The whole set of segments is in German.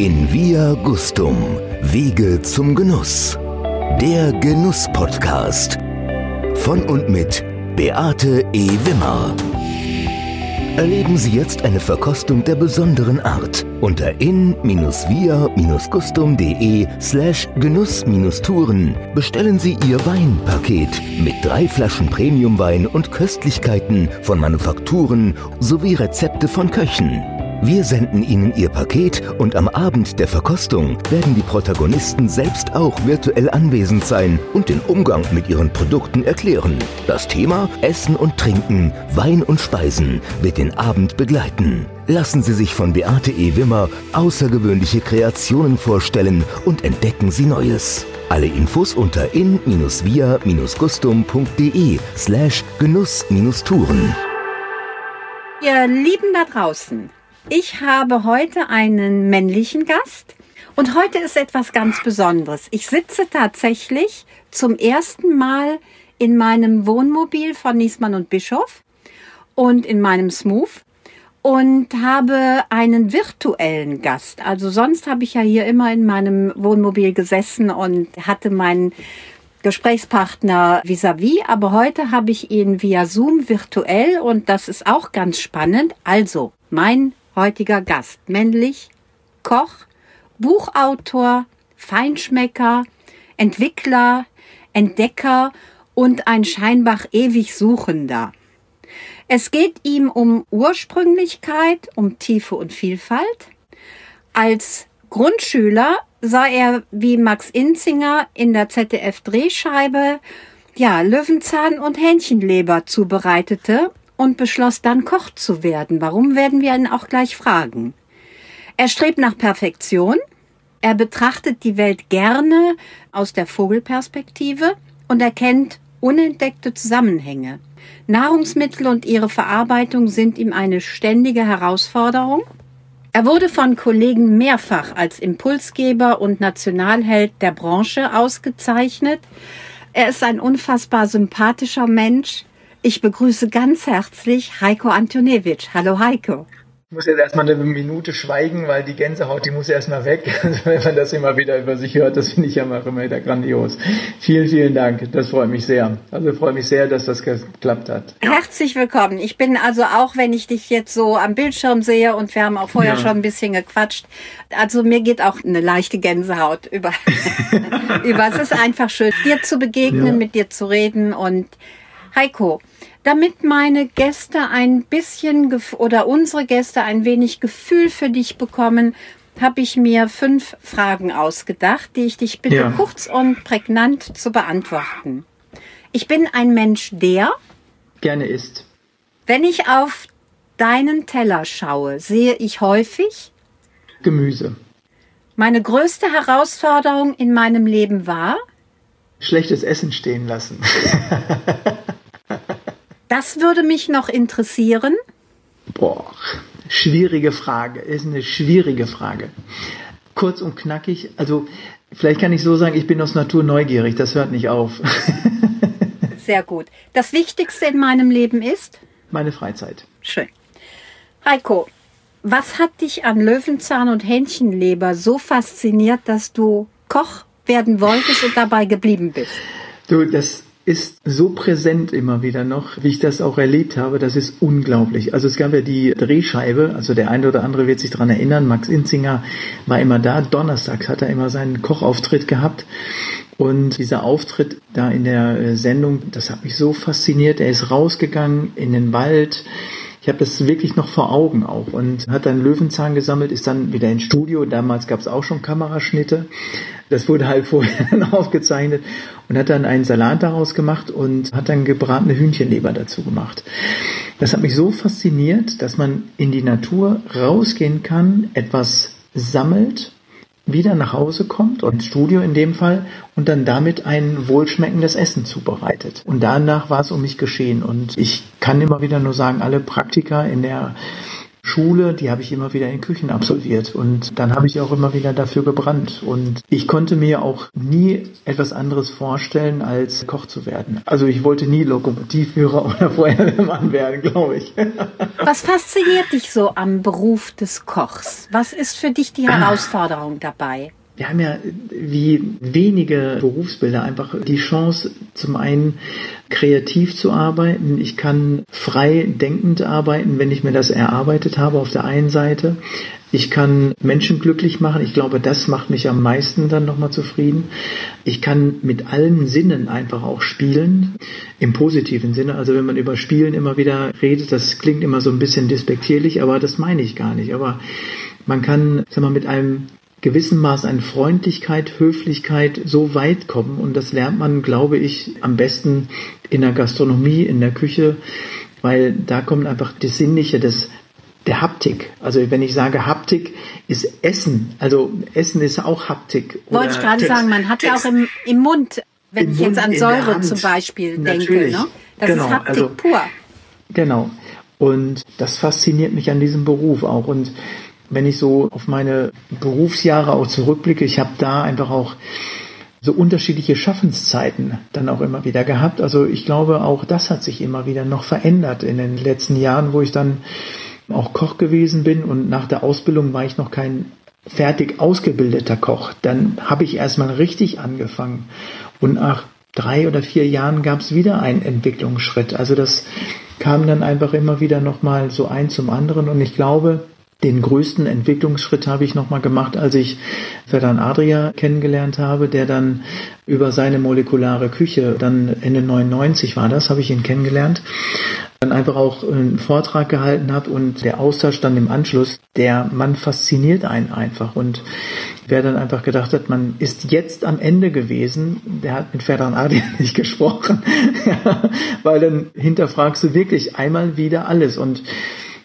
In Via Gustum, Wege zum Genuss. Der Genuss-Podcast. Von und mit Beate E. Wimmer. Erleben Sie jetzt eine Verkostung der besonderen Art unter in-via-gustum.de slash genuss-touren bestellen Sie Ihr Weinpaket mit drei Flaschen Premiumwein und Köstlichkeiten von Manufakturen sowie Rezepte von Köchen. Wir senden Ihnen Ihr Paket und am Abend der Verkostung werden die Protagonisten selbst auch virtuell anwesend sein und den Umgang mit ihren Produkten erklären. Das Thema Essen und Trinken, Wein und Speisen wird den Abend begleiten. Lassen Sie sich von Beate E. Wimmer außergewöhnliche Kreationen vorstellen und entdecken Sie Neues. Alle Infos unter in-via-gustum.de slash genuss-touren. Ihr Lieben da draußen, ich habe heute einen männlichen Gast und heute ist etwas ganz Besonderes. Ich sitze tatsächlich zum ersten Mal in meinem Wohnmobil von Niesmann und Bischof und in meinem Smooth und habe einen virtuellen Gast. Also sonst habe ich ja hier immer in meinem Wohnmobil gesessen und hatte meinen Gesprächspartner vis-à-vis, -vis, aber heute habe ich ihn via Zoom virtuell und das ist auch ganz spannend. Also, mein heutiger Gast. Männlich, Koch, Buchautor, Feinschmecker, Entwickler, Entdecker und ein scheinbar ewig Suchender. Es geht ihm um Ursprünglichkeit, um Tiefe und Vielfalt. Als Grundschüler sah er wie Max Inzinger in der ZDF-Drehscheibe ja, Löwenzahn und Hähnchenleber zubereitete und beschloss dann Koch zu werden. Warum werden wir ihn auch gleich fragen? Er strebt nach Perfektion. Er betrachtet die Welt gerne aus der Vogelperspektive und erkennt unentdeckte Zusammenhänge. Nahrungsmittel und ihre Verarbeitung sind ihm eine ständige Herausforderung. Er wurde von Kollegen mehrfach als Impulsgeber und Nationalheld der Branche ausgezeichnet. Er ist ein unfassbar sympathischer Mench, ich begrüße ganz herzlich Heiko Antonewitsch. Hallo Heiko. Ich muss jetzt erstmal eine Minute schweigen, weil die Gänsehaut, die muss erstmal weg. Also wenn man das immer wieder über sich hört, das finde ich ja immer wieder grandios. Vielen, vielen Dank. Das freut mich sehr. Also freue mich sehr, dass das geklappt hat. Herzlich willkommen. Ich bin also auch, wenn ich dich jetzt so am Bildschirm sehe und wir haben auch vorher ja. schon ein bisschen gequatscht. Also mir geht auch eine leichte Gänsehaut über, über. Es ist einfach schön, dir zu begegnen, ja. mit dir zu reden und Heiko, damit meine Gäste ein bisschen oder unsere Gäste ein wenig Gefühl für dich bekommen, habe ich mir fünf Fragen ausgedacht, die ich dich bitte ja. kurz und prägnant zu beantworten. Ich bin ein Mensch, der gerne isst. Wenn ich auf deinen Teller schaue, sehe ich häufig Gemüse. Meine größte Herausforderung in meinem Leben war schlechtes Essen stehen lassen. Das würde mich noch interessieren. Boah, schwierige Frage. Ist eine schwierige Frage. Kurz und knackig. Also, vielleicht kann ich so sagen, ich bin aus Natur neugierig. Das hört nicht auf. Sehr gut. Das Wichtigste in meinem Leben ist? Meine Freizeit. Schön. Heiko, was hat dich an Löwenzahn und Hähnchenleber so fasziniert, dass du Koch werden wolltest und dabei geblieben bist? Du, das ist so präsent immer wieder noch, wie ich das auch erlebt habe. Das ist unglaublich. Also es gab ja die Drehscheibe, also der eine oder andere wird sich daran erinnern, Max Inzinger war immer da. Donnerstags hat er immer seinen Kochauftritt gehabt. Und dieser Auftritt da in der äh, Sendung, das hat mich so fasziniert. Er ist rausgegangen in den Wald. Ich habe das wirklich noch vor Augen auch und hat dann Löwenzahn gesammelt, ist dann wieder ins Studio. Damals gab es auch schon Kameraschnitte das wurde halt vorher aufgezeichnet und hat dann einen Salat daraus gemacht und hat dann gebratene Hühnchenleber dazu gemacht. Das hat mich so fasziniert, dass man in die Natur rausgehen kann, etwas sammelt, wieder nach Hause kommt, ins Studio in dem Fall, und dann damit ein wohlschmeckendes Essen zubereitet. Und danach war es um mich geschehen. Und ich kann immer wieder nur sagen, alle Praktiker in der Schule, die habe ich immer wieder in Küchen absolviert und dann habe ich auch immer wieder dafür gebrannt und ich konnte mir auch nie etwas anderes vorstellen, als Koch zu werden. Also ich wollte nie Lokomotivführer oder Feuerwehrmann werden, glaube ich. Was fasziniert dich so am Beruf des Kochs? Was ist für dich die Herausforderung dabei? Wir haben ja wie wenige Berufsbilder einfach die Chance, zum einen kreativ zu arbeiten. Ich kann frei denkend arbeiten, wenn ich mir das erarbeitet habe auf der einen Seite. Ich kann Menschen glücklich machen. Ich glaube, das macht mich am meisten dann nochmal zufrieden. Ich kann mit allen Sinnen einfach auch spielen. Im positiven Sinne. Also wenn man über Spielen immer wieder redet, das klingt immer so ein bisschen despektierlich, aber das meine ich gar nicht. Aber man kann, sag mal, mit einem gewissen Maß an Freundlichkeit, Höflichkeit so weit kommen. Und das lernt man, glaube ich, am besten in der Gastronomie, in der Küche, weil da kommt einfach das Sinnliche, das der Haptik. Also wenn ich sage Haptik, ist Essen. Also Essen ist auch Haptik. Wollte ich gerade sagen, man hat ja auch im, im Mund, wenn Im ich Mund, jetzt an Säure zum Beispiel Natürlich. denke, ne? das genau, ist Haptik also, pur. Genau. Und das fasziniert mich an diesem Beruf auch. Und wenn ich so auf meine Berufsjahre auch zurückblicke, ich habe da einfach auch so unterschiedliche Schaffenszeiten dann auch immer wieder gehabt. Also ich glaube, auch das hat sich immer wieder noch verändert in den letzten Jahren, wo ich dann auch Koch gewesen bin und nach der Ausbildung war ich noch kein fertig ausgebildeter Koch. Dann habe ich erstmal richtig angefangen und nach drei oder vier Jahren gab es wieder einen Entwicklungsschritt. Also das kam dann einfach immer wieder nochmal so ein zum anderen und ich glaube, den größten Entwicklungsschritt habe ich nochmal gemacht, als ich Ferdan Adria kennengelernt habe, der dann über seine molekulare Küche, dann Ende 99 war das, habe ich ihn kennengelernt, dann einfach auch einen Vortrag gehalten hat und der Austausch dann im Anschluss, der Mann fasziniert einen einfach. Und wer dann einfach gedacht hat, man ist jetzt am Ende gewesen, der hat mit Ferdan Adria nicht gesprochen, weil dann hinterfragst du wirklich einmal wieder alles. Und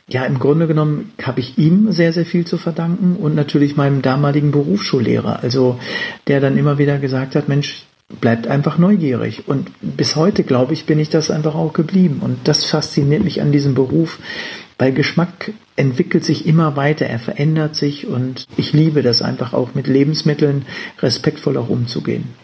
ja, im Grunde genommen habe ich ihm sehr, sehr viel zu verdanken und natürlich meinem damaligen Berufsschullehrer, also der dann immer wieder gesagt hat, Mensch, bleibt einfach neugierig. Und bis heute, glaube ich, bin ich das einfach auch geblieben. Und das fasziniert mich an diesem Beruf, weil Geschmack entwickelt sich immer weiter, er verändert sich und ich liebe das einfach auch mit Lebensmitteln respektvoll auch umzugehen.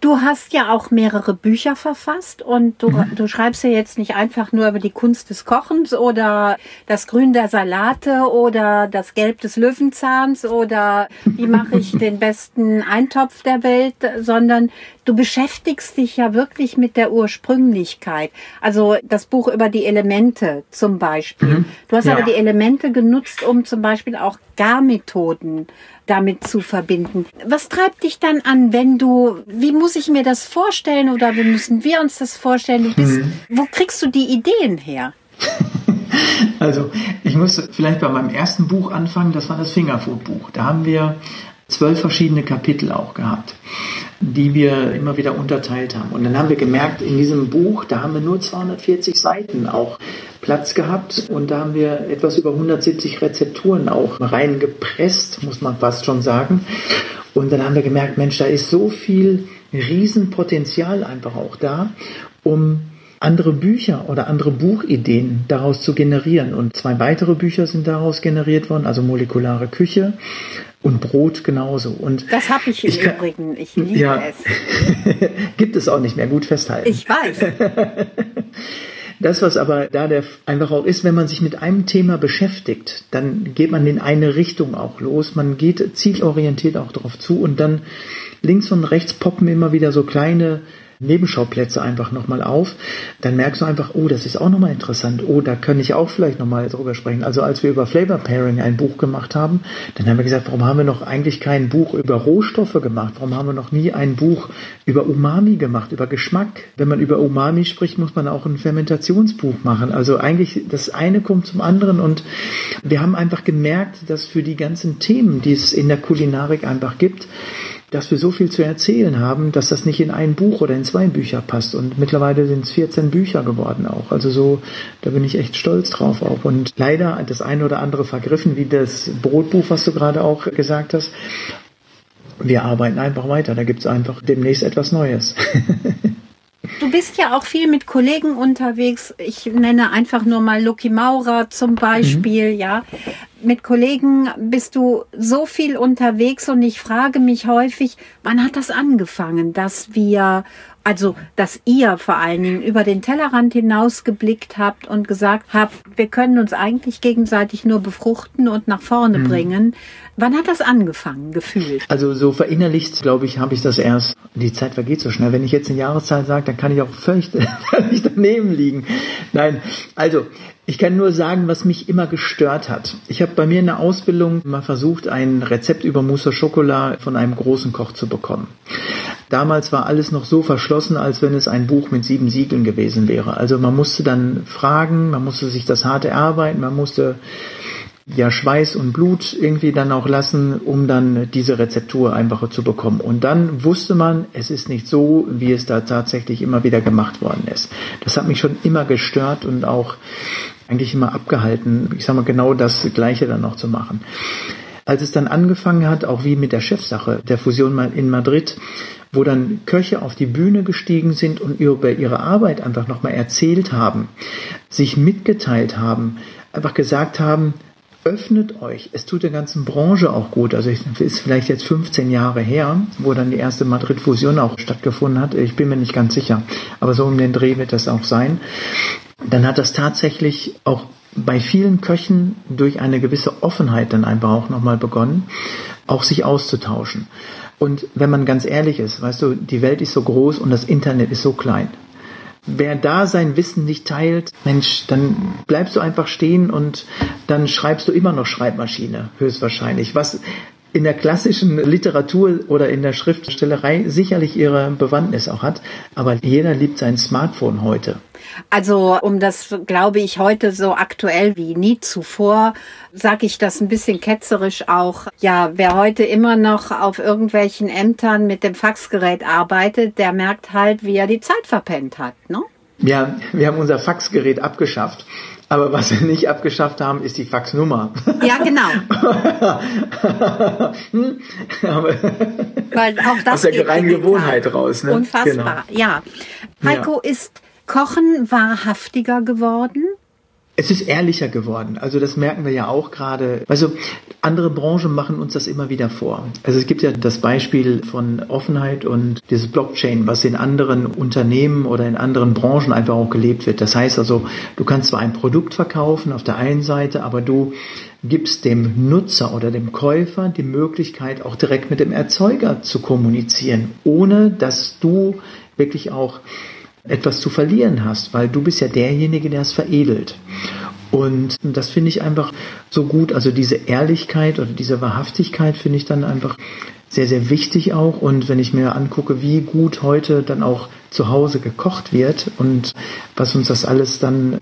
Du hast ja auch mehrere Bücher verfasst und du, mhm. du schreibst ja jetzt nicht einfach nur über die Kunst des Kochens oder das Grün der Salate oder das Gelb des Löwenzahns oder wie mache ich den besten Eintopf der Welt, sondern du beschäftigst dich ja wirklich mit der Ursprünglichkeit. Also das Buch über die Elemente zum Beispiel. Mhm. Du hast ja. aber die Elemente genutzt, um zum Beispiel auch Garmethoden damit zu verbinden. Was treibt dich dann an, wenn du, wie muss ich mir das vorstellen oder wie müssen wir uns das vorstellen? Du bist, mhm. Wo kriegst du die Ideen her? Also, ich muss vielleicht bei meinem ersten Buch anfangen, das war das Fingerfood-Buch. Da haben wir zwölf verschiedene Kapitel auch gehabt, die wir immer wieder unterteilt haben. Und dann haben wir gemerkt, in diesem Buch, da haben wir nur 240 Seiten auch Platz gehabt und da haben wir etwas über 170 Rezepturen auch reingepresst, muss man fast schon sagen. Und dann haben wir gemerkt, Mensch, da ist so viel Riesenpotenzial einfach auch da, um andere Bücher oder andere Buchideen daraus zu generieren. Und zwei weitere Bücher sind daraus generiert worden, also molekulare Küche und Brot genauso. Und das habe ich im ich kann, Übrigen. Ich liebe ja, es. gibt es auch nicht mehr. Gut festhalten. Ich weiß. Das, was aber da der einfach auch ist, wenn man sich mit einem Thema beschäftigt, dann geht man in eine Richtung auch los. Man geht zielorientiert auch darauf zu und dann links und rechts poppen immer wieder so kleine Nebenschauplätze einfach nochmal auf, dann merkst du einfach, oh, das ist auch nochmal interessant, oh, da kann ich auch vielleicht nochmal drüber sprechen. Also als wir über Flavor Pairing ein Buch gemacht haben, dann haben wir gesagt, warum haben wir noch eigentlich kein Buch über Rohstoffe gemacht? Warum haben wir noch nie ein Buch über Umami gemacht, über Geschmack? Wenn man über Umami spricht, muss man auch ein Fermentationsbuch machen. Also eigentlich das eine kommt zum anderen und wir haben einfach gemerkt, dass für die ganzen Themen, die es in der Kulinarik einfach gibt, dass wir so viel zu erzählen haben, dass das nicht in ein Buch oder in zwei Bücher passt. Und mittlerweile sind es 14 Bücher geworden auch. Also so, da bin ich echt stolz drauf auch. Und leider das eine oder andere vergriffen, wie das Brotbuch, was du gerade auch gesagt hast. Wir arbeiten einfach weiter. Da gibt es einfach demnächst etwas Neues. bist ja auch viel mit Kollegen unterwegs. Ich nenne einfach nur mal Lucky Maurer zum Beispiel, mhm. ja. Mit Kollegen bist du so viel unterwegs und ich frage mich häufig, wann hat das angefangen, dass wir also dass ihr vor allen Dingen über den Tellerrand hinaus geblickt habt und gesagt habt, wir können uns eigentlich gegenseitig nur befruchten und nach vorne mhm. bringen. Wann hat das angefangen, gefühlt? Also so verinnerlicht, glaube ich, habe ich das erst. Die Zeit vergeht so schnell. Wenn ich jetzt eine Jahreszahl sage, dann kann ich auch völlig, völlig daneben liegen. Nein, also ich kann nur sagen, was mich immer gestört hat. Ich habe bei mir in der Ausbildung mal versucht, ein Rezept über Mousse au Chocolat von einem großen Koch zu bekommen. Damals war alles noch so verschlossen, als wenn es ein Buch mit sieben Siegeln gewesen wäre. Also man musste dann fragen, man musste sich das harte erarbeiten, man musste ja Schweiß und Blut irgendwie dann auch lassen, um dann diese Rezeptur einfacher zu bekommen. Und dann wusste man, es ist nicht so, wie es da tatsächlich immer wieder gemacht worden ist. Das hat mich schon immer gestört und auch eigentlich immer abgehalten, ich sag mal genau das Gleiche dann noch zu machen. Als es dann angefangen hat, auch wie mit der Chefsache der Fusion in Madrid, wo dann Köche auf die Bühne gestiegen sind und über ihre Arbeit einfach nochmal erzählt haben, sich mitgeteilt haben, einfach gesagt haben, öffnet euch. Es tut der ganzen Branche auch gut. Also es ist vielleicht jetzt 15 Jahre her, wo dann die erste Madrid-Fusion auch stattgefunden hat. Ich bin mir nicht ganz sicher. Aber so um den Dreh wird das auch sein. Dann hat das tatsächlich auch bei vielen Köchen durch eine gewisse Offenheit dann einfach auch nochmal begonnen, auch sich auszutauschen. Und wenn man ganz ehrlich ist, weißt du, die Welt ist so groß und das Internet ist so klein. Wer da sein Wissen nicht teilt, Mensch, dann bleibst du einfach stehen und dann schreibst du immer noch Schreibmaschine, höchstwahrscheinlich. Was in der klassischen Literatur oder in der Schriftstellerei sicherlich ihre Bewandtnis auch hat, aber jeder liebt sein Smartphone heute. Also um das, glaube ich, heute so aktuell wie nie zuvor, sage ich das ein bisschen ketzerisch auch. Ja, wer heute immer noch auf irgendwelchen Ämtern mit dem Faxgerät arbeitet, der merkt halt, wie er die Zeit verpennt hat. Ne? Ja, wir haben unser Faxgerät abgeschafft. Aber was wir nicht abgeschafft haben, ist die Faxnummer. Ja, genau. Weil auch das aus der reinen Gewohnheit raus. Ne? Unfassbar, genau. ja. Heiko, ja. ist Kochen wahrhaftiger geworden? Es ist ehrlicher geworden. Also das merken wir ja auch gerade. Also andere Branchen machen uns das immer wieder vor. Also es gibt ja das Beispiel von Offenheit und dieses Blockchain, was in anderen Unternehmen oder in anderen Branchen einfach auch gelebt wird. Das heißt also, du kannst zwar ein Produkt verkaufen auf der einen Seite, aber du gibst dem Nutzer oder dem Käufer die Möglichkeit, auch direkt mit dem Erzeuger zu kommunizieren, ohne dass du wirklich auch etwas zu verlieren hast, weil du bist ja derjenige, der es veredelt. Und das finde ich einfach so gut. Also diese Ehrlichkeit oder diese Wahrhaftigkeit finde ich dann einfach sehr, sehr wichtig auch. Und wenn ich mir angucke, wie gut heute dann auch zu Hause gekocht wird und was uns das alles dann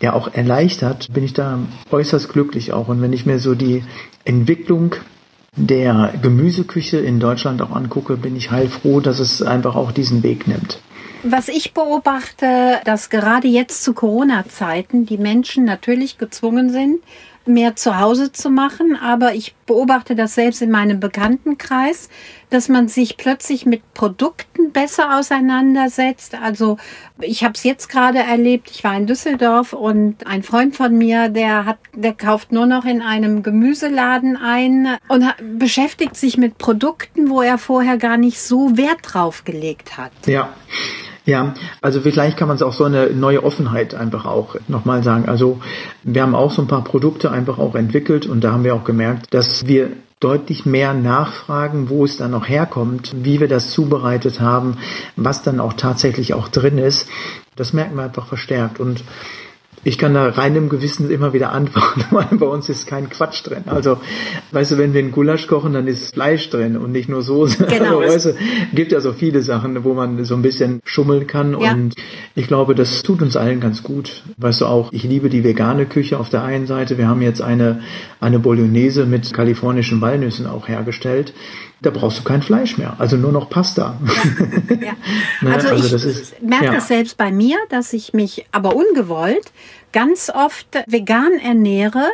ja auch erleichtert, bin ich da äußerst glücklich auch. Und wenn ich mir so die Entwicklung der Gemüseküche in Deutschland auch angucke, bin ich heilfroh, dass es einfach auch diesen Weg nimmt. Was ich beobachte, dass gerade jetzt zu Corona-Zeiten die Menschen natürlich gezwungen sind, mehr zu Hause zu machen, aber ich beobachte das selbst in meinem Bekanntenkreis, dass man sich plötzlich mit Produkten besser auseinandersetzt. Also ich habe es jetzt gerade erlebt. Ich war in Düsseldorf und ein Freund von mir, der hat, der kauft nur noch in einem Gemüseladen ein und beschäftigt sich mit Produkten, wo er vorher gar nicht so Wert drauf gelegt hat. Ja. Ja, also vielleicht kann man es auch so eine neue Offenheit einfach auch nochmal sagen. Also wir haben auch so ein paar Produkte einfach auch entwickelt und da haben wir auch gemerkt, dass wir deutlich mehr nachfragen, wo es dann noch herkommt, wie wir das zubereitet haben, was dann auch tatsächlich auch drin ist. Das merken wir einfach verstärkt und ich kann da rein im Gewissen immer wieder antworten, weil bei uns ist kein Quatsch drin. Also, weißt du, wenn wir einen Gulasch kochen, dann ist Fleisch drin und nicht nur Soße. Genau. Also, weißt du, gibt ja so viele Sachen, wo man so ein bisschen schummeln kann ja. und ich glaube, das tut uns allen ganz gut. Weißt du auch, ich liebe die vegane Küche auf der einen Seite. Wir haben jetzt eine, eine Bolognese mit kalifornischen Walnüssen auch hergestellt da brauchst du kein Fleisch mehr, also nur noch Pasta. Ja, ja. ne? also, also, ich ist, merke ja. das selbst bei mir, dass ich mich aber ungewollt ganz oft vegan ernähre,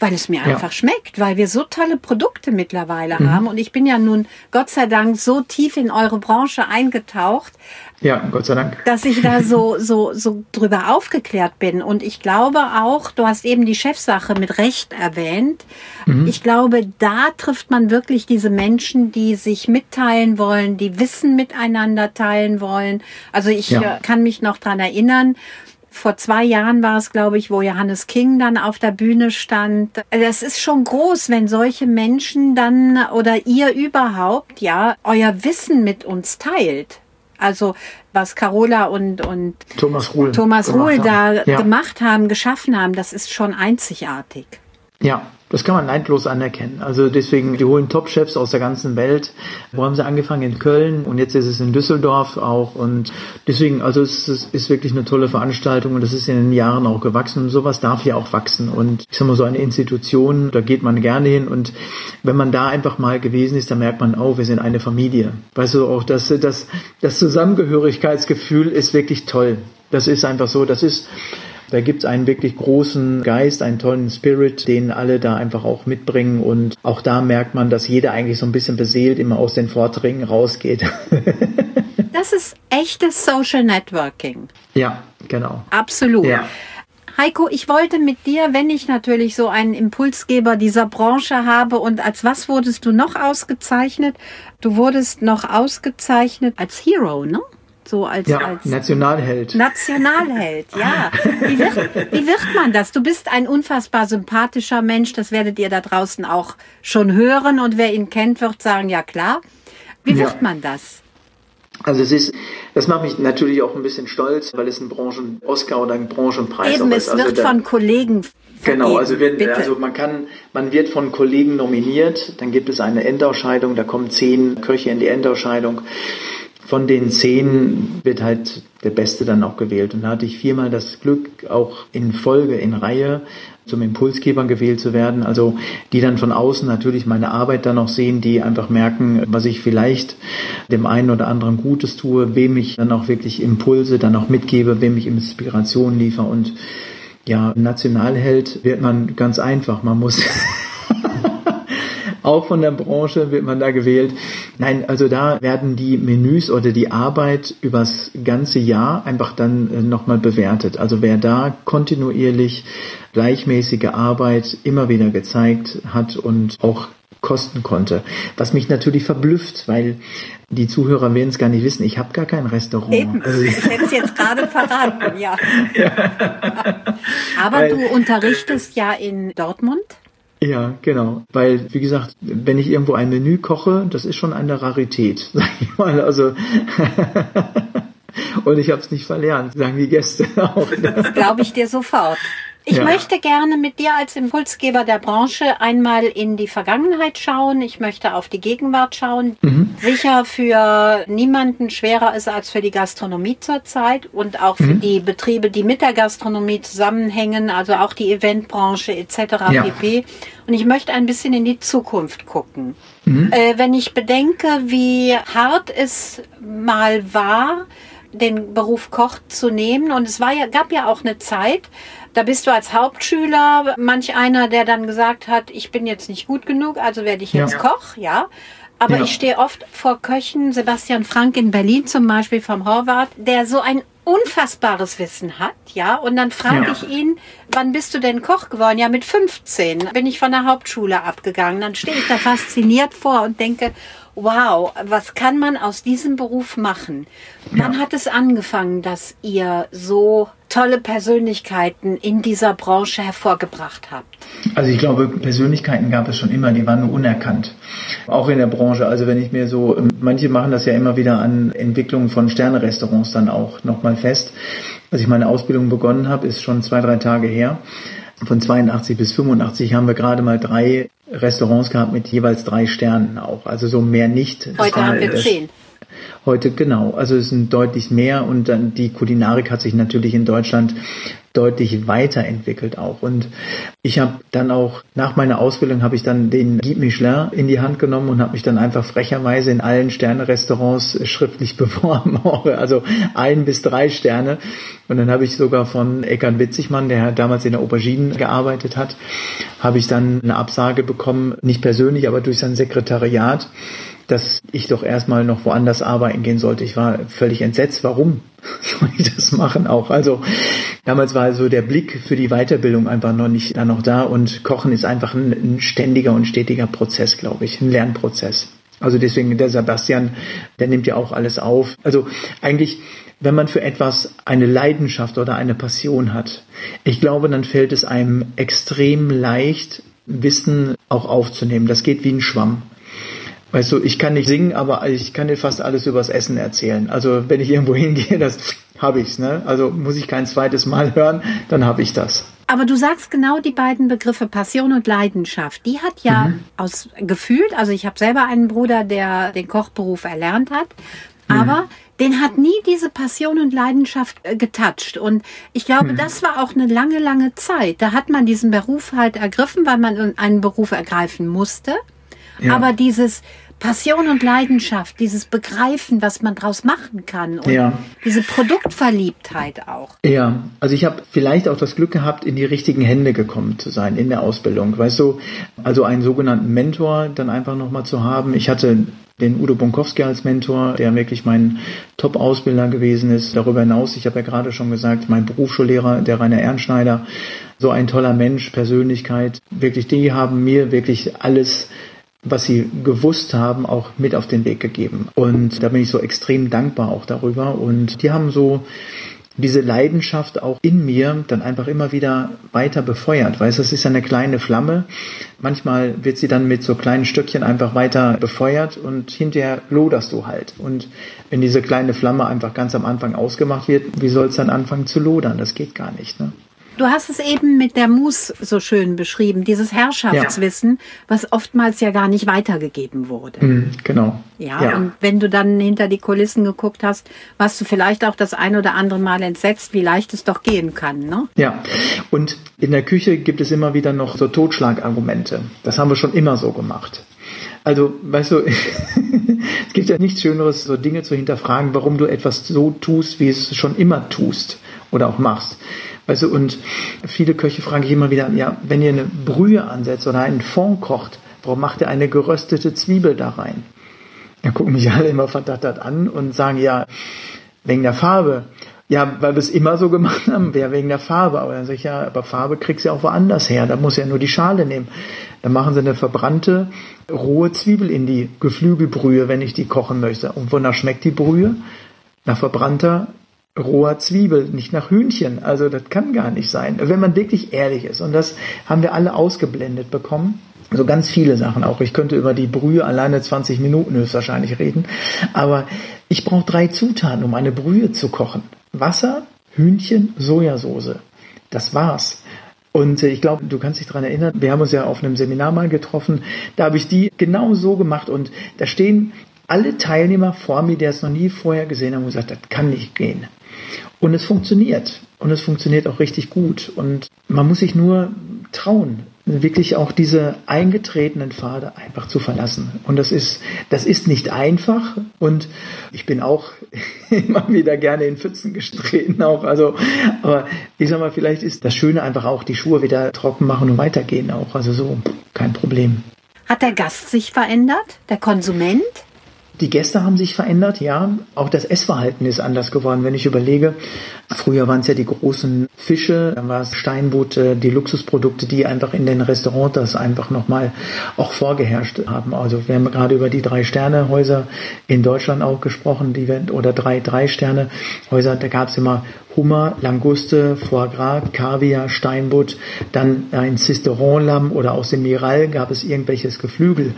weil es mir einfach schmeckt, weil wir so tolle Produkte mittlerweile mhm. haben. Und ich bin ja nun Gott sei Dank so tief in eure Branche eingetaucht. Ja, Gott sei Dank. Dass ich da so, so, so drüber aufgeklärt bin. Und ich glaube auch, du hast eben die Chefsache mit Recht erwähnt. Mhm. Ich glaube, da trifft man wirklich diese Menschen, die sich mitteilen wollen, die Wissen miteinander teilen wollen. Also ich ja. Äh, kann mich noch dran erinnern, vor zwei Jahren war es, glaube ich, wo Johannes King dann auf der Bühne stand. Das ist schon groß, wenn solche Menschen dann oder ihr überhaupt, ja, euer Wissen mit uns teilt. Also was Carola und, und Thomas Ruhl, Thomas Ruhl da ja. gemacht haben, geschaffen haben, das ist schon einzigartig. Ja, das kann man neidlos anerkennen. Also deswegen, die holen Top-Chefs aus der ganzen Welt. Wo haben sie angefangen? In Köln und jetzt ist es in Düsseldorf auch. Und deswegen, also es ist wirklich eine tolle Veranstaltung und das ist in den Jahren auch gewachsen und sowas darf ja auch wachsen. Und ich sag mal, so eine Institution, da geht man gerne hin und wenn man da einfach mal gewesen ist, dann merkt man, oh, wir sind eine Familie. Weißt du, auch das, das, das Zusammengehörigkeitsgefühl ist wirklich toll. Das ist einfach so, das ist, da gibt's einen wirklich großen Geist, einen tollen Spirit, den alle da einfach auch mitbringen. Und auch da merkt man, dass jeder eigentlich so ein bisschen beseelt immer aus den Vorträgen rausgeht. das ist echtes Social Networking. Ja, genau. Absolut. Ja. Heiko, ich wollte mit dir, wenn ich natürlich so einen Impulsgeber dieser Branche habe und als was wurdest du noch ausgezeichnet? Du wurdest noch ausgezeichnet als Hero, ne? So als, ja, als Nationalheld. Nationalheld, ja. Wie wird, wie wird man das? Du bist ein unfassbar sympathischer Mensch, das werdet ihr da draußen auch schon hören und wer ihn kennt, wird sagen, ja klar. Wie wird ja. man das? Also es ist, das macht mich natürlich auch ein bisschen stolz, weil es ein Branchen-Oscar oder ein Branchenpreis Eben, ist. Also es wird da, von Kollegen Genau, also, wenn, also man kann, man wird von Kollegen nominiert, dann gibt es eine Endausscheidung, da kommen zehn Köche in die Endausscheidung von den zehn wird halt der Beste dann auch gewählt. Und da hatte ich viermal das Glück, auch in Folge, in Reihe zum Impulsgeber gewählt zu werden. Also die dann von außen natürlich meine Arbeit dann auch sehen, die einfach merken, was ich vielleicht dem einen oder anderen Gutes tue, wem ich dann auch wirklich Impulse dann auch mitgebe, wem ich Inspiration liefere. Und ja, Nationalheld wird man ganz einfach. Man muss auch von der Branche wird man da gewählt. Nein, also da werden die Menüs oder die Arbeit übers ganze Jahr einfach dann äh, nochmal bewertet. Also wer da kontinuierlich gleichmäßige Arbeit immer wieder gezeigt hat und auch kosten konnte. Was mich natürlich verblüfft, weil die Zuhörer werden es gar nicht wissen. Ich habe gar kein Restaurant. Eben. Also ich hätte es jetzt gerade verraten, ja. ja. Aber weil, du unterrichtest ja in Dortmund. Ja, genau. Weil, wie gesagt, wenn ich irgendwo ein Menü koche, das ist schon eine Rarität, sag ich mal. Also und ich habe es nicht verlernt, sagen die Gäste auch. Das glaube ich dir sofort. Ich ja. möchte gerne mit dir als Impulsgeber der Branche einmal in die Vergangenheit schauen. Ich möchte auf die Gegenwart schauen. Mhm. Sicher für niemanden schwerer ist als für die Gastronomie zurzeit und auch für mhm. die Betriebe, die mit der Gastronomie zusammenhängen, also auch die Eventbranche etc. Ja. pp. Und ich möchte ein bisschen in die Zukunft gucken. Mhm. Äh, wenn ich bedenke, wie hart es mal war, den Beruf Koch zu nehmen. Und es war ja, gab ja auch eine Zeit, da bist du als Hauptschüler manch einer, der dann gesagt hat, ich bin jetzt nicht gut genug, also werde ich jetzt ja. Koch, ja. Aber ja. ich stehe oft vor Köchen, Sebastian Frank in Berlin zum Beispiel vom Horvath, der so ein unfassbares Wissen hat, ja. Und dann frage ja. ich ihn, wann bist du denn Koch geworden? Ja, mit 15 bin ich von der Hauptschule abgegangen. Dann stehe ich da fasziniert vor und denke, wow, was kann man aus diesem Beruf machen? Wann ja. hat es angefangen, dass ihr so tolle Persönlichkeiten in dieser Branche hervorgebracht habt? Also ich glaube, Persönlichkeiten gab es schon immer, die waren nur unerkannt. Auch in der Branche. Also wenn ich mir so, manche machen das ja immer wieder an Entwicklungen von Sternerestaurants dann auch nochmal fest. Als ich meine Ausbildung begonnen habe, ist schon zwei, drei Tage her. Von 82 bis 85 haben wir gerade mal drei Restaurants gehabt mit jeweils drei Sternen auch. Also so mehr nicht. Heute war, haben wir zehn. Heute genau, also es sind deutlich mehr und dann die Kulinarik hat sich natürlich in Deutschland deutlich weiterentwickelt auch. Und ich habe dann auch nach meiner Ausbildung habe ich dann den Guide Michelin in die Hand genommen und habe mich dann einfach frecherweise in allen Sterne-Restaurants schriftlich beworben, also ein bis drei Sterne. Und dann habe ich sogar von Eckhard Witzigmann, der damals in der Aubergine gearbeitet hat, habe ich dann eine Absage bekommen, nicht persönlich, aber durch sein Sekretariat dass ich doch erstmal noch woanders arbeiten gehen sollte. Ich war völlig entsetzt. Warum soll ich das machen auch? Also damals war so der Blick für die Weiterbildung einfach noch nicht da noch da und Kochen ist einfach ein, ein ständiger und stetiger Prozess, glaube ich, ein Lernprozess. Also deswegen der Sebastian, der nimmt ja auch alles auf. Also eigentlich wenn man für etwas eine Leidenschaft oder eine Passion hat, ich glaube, dann fällt es einem extrem leicht, Wissen auch aufzunehmen. Das geht wie ein Schwamm. Weißt du, ich kann nicht singen, aber ich kann dir fast alles übers Essen erzählen. Also wenn ich irgendwo hingehe, das habe ich's, ne? Also muss ich kein zweites Mal hören, dann habe ich das. Aber du sagst genau die beiden Begriffe Passion und Leidenschaft. Die hat ja mhm. aus gefühlt, also ich habe selber einen Bruder, der den Kochberuf erlernt hat, aber mhm. den hat nie diese Passion und Leidenschaft äh, getoucht. Und ich glaube, mhm. das war auch eine lange, lange Zeit. Da hat man diesen Beruf halt ergriffen, weil man einen Beruf ergreifen musste. Ja. Aber dieses Passion und Leidenschaft, dieses Begreifen, was man draus machen kann und ja. diese Produktverliebtheit auch. Ja, also ich habe vielleicht auch das Glück gehabt, in die richtigen Hände gekommen zu sein in der Ausbildung. Weißt du, also einen sogenannten Mentor dann einfach nochmal zu haben. Ich hatte den Udo Bonkowski als Mentor, der wirklich mein Top-Ausbilder gewesen ist. Darüber hinaus, ich habe ja gerade schon gesagt, mein Berufsschullehrer, der Rainer Ernschneider, so ein toller Mensch, Persönlichkeit. Wirklich, die haben mir wirklich alles was sie gewusst haben, auch mit auf den Weg gegeben. Und da bin ich so extrem dankbar auch darüber. Und die haben so diese Leidenschaft auch in mir dann einfach immer wieder weiter befeuert. Weißt, das ist ja eine kleine Flamme. Manchmal wird sie dann mit so kleinen Stückchen einfach weiter befeuert und hinterher loderst du halt. Und wenn diese kleine Flamme einfach ganz am Anfang ausgemacht wird, wie soll es dann anfangen zu lodern? Das geht gar nicht. Ne? Du hast es eben mit der Mus so schön beschrieben, dieses Herrschaftswissen, ja. was oftmals ja gar nicht weitergegeben wurde. Mhm, genau. Ja, ja, und wenn du dann hinter die Kulissen geguckt hast, warst du vielleicht auch das ein oder andere Mal entsetzt, wie leicht es doch gehen kann, ne? Ja, und in der Küche gibt es immer wieder noch so Totschlagargumente. Das haben wir schon immer so gemacht. Also, weißt du, es gibt ja nichts Schöneres, so Dinge zu hinterfragen, warum du etwas so tust, wie es schon immer tust oder auch machst. Weißt du, und viele Köche frage ich immer wieder, ja, wenn ihr eine Brühe ansetzt oder einen Fond kocht, warum macht ihr eine geröstete Zwiebel da rein? Dann gucken mich alle immer verdattert an und sagen, ja, wegen der Farbe. Ja, weil wir es immer so gemacht haben, wäre wegen der Farbe. Aber dann sage ich, ja, aber Farbe kriegst du ja auch woanders her. Da muss ja nur die Schale nehmen. Dann machen sie eine verbrannte, rohe Zwiebel in die Geflügelbrühe, wenn ich die kochen möchte. Und wonach schmeckt die Brühe? Nach verbrannter roher Zwiebel, nicht nach Hühnchen. Also das kann gar nicht sein, wenn man wirklich ehrlich ist. Und das haben wir alle ausgeblendet bekommen. So ganz viele Sachen auch. Ich könnte über die Brühe alleine 20 Minuten höchstwahrscheinlich reden. Aber ich brauche drei Zutaten, um eine Brühe zu kochen. Wasser, Hühnchen, Sojasauce. Das war's. Und äh, ich glaube, du kannst dich daran erinnern, wir haben uns ja auf einem Seminar mal getroffen, da habe ich die genau so gemacht und da stehen alle Teilnehmer vor mir, die es noch nie vorher gesehen haben, und gesagt, das kann nicht gehen. Und es funktioniert. Und es funktioniert auch richtig gut. Und man muss sich nur trauen, wirklich auch diese eingetretenen Pfade einfach zu verlassen. Und das ist, das ist nicht einfach. Und ich bin auch immer wieder gerne in Pfützen gestreten auch. Also, aber ich sag mal, vielleicht ist das Schöne einfach auch die Schuhe wieder trocken machen und weitergehen auch. Also so, kein Problem. Hat der Gast sich verändert? Der Konsument? Die Gäste haben sich verändert, ja. Auch das Essverhalten ist anders geworden. Wenn ich überlege, früher waren es ja die großen Fische, dann war es Steinbutt, die Luxusprodukte, die einfach in den Restaurants das einfach nochmal auch vorgeherrscht haben. Also wir haben gerade über die Drei-Sterne-Häuser in Deutschland auch gesprochen, die oder drei Drei-Sterne-Häuser, da gab es immer Hummer, Languste, Foie Gras, Kaviar, Steinbutt, dann ein Cisteron-Lamm oder aus dem Miral gab es irgendwelches Geflügel.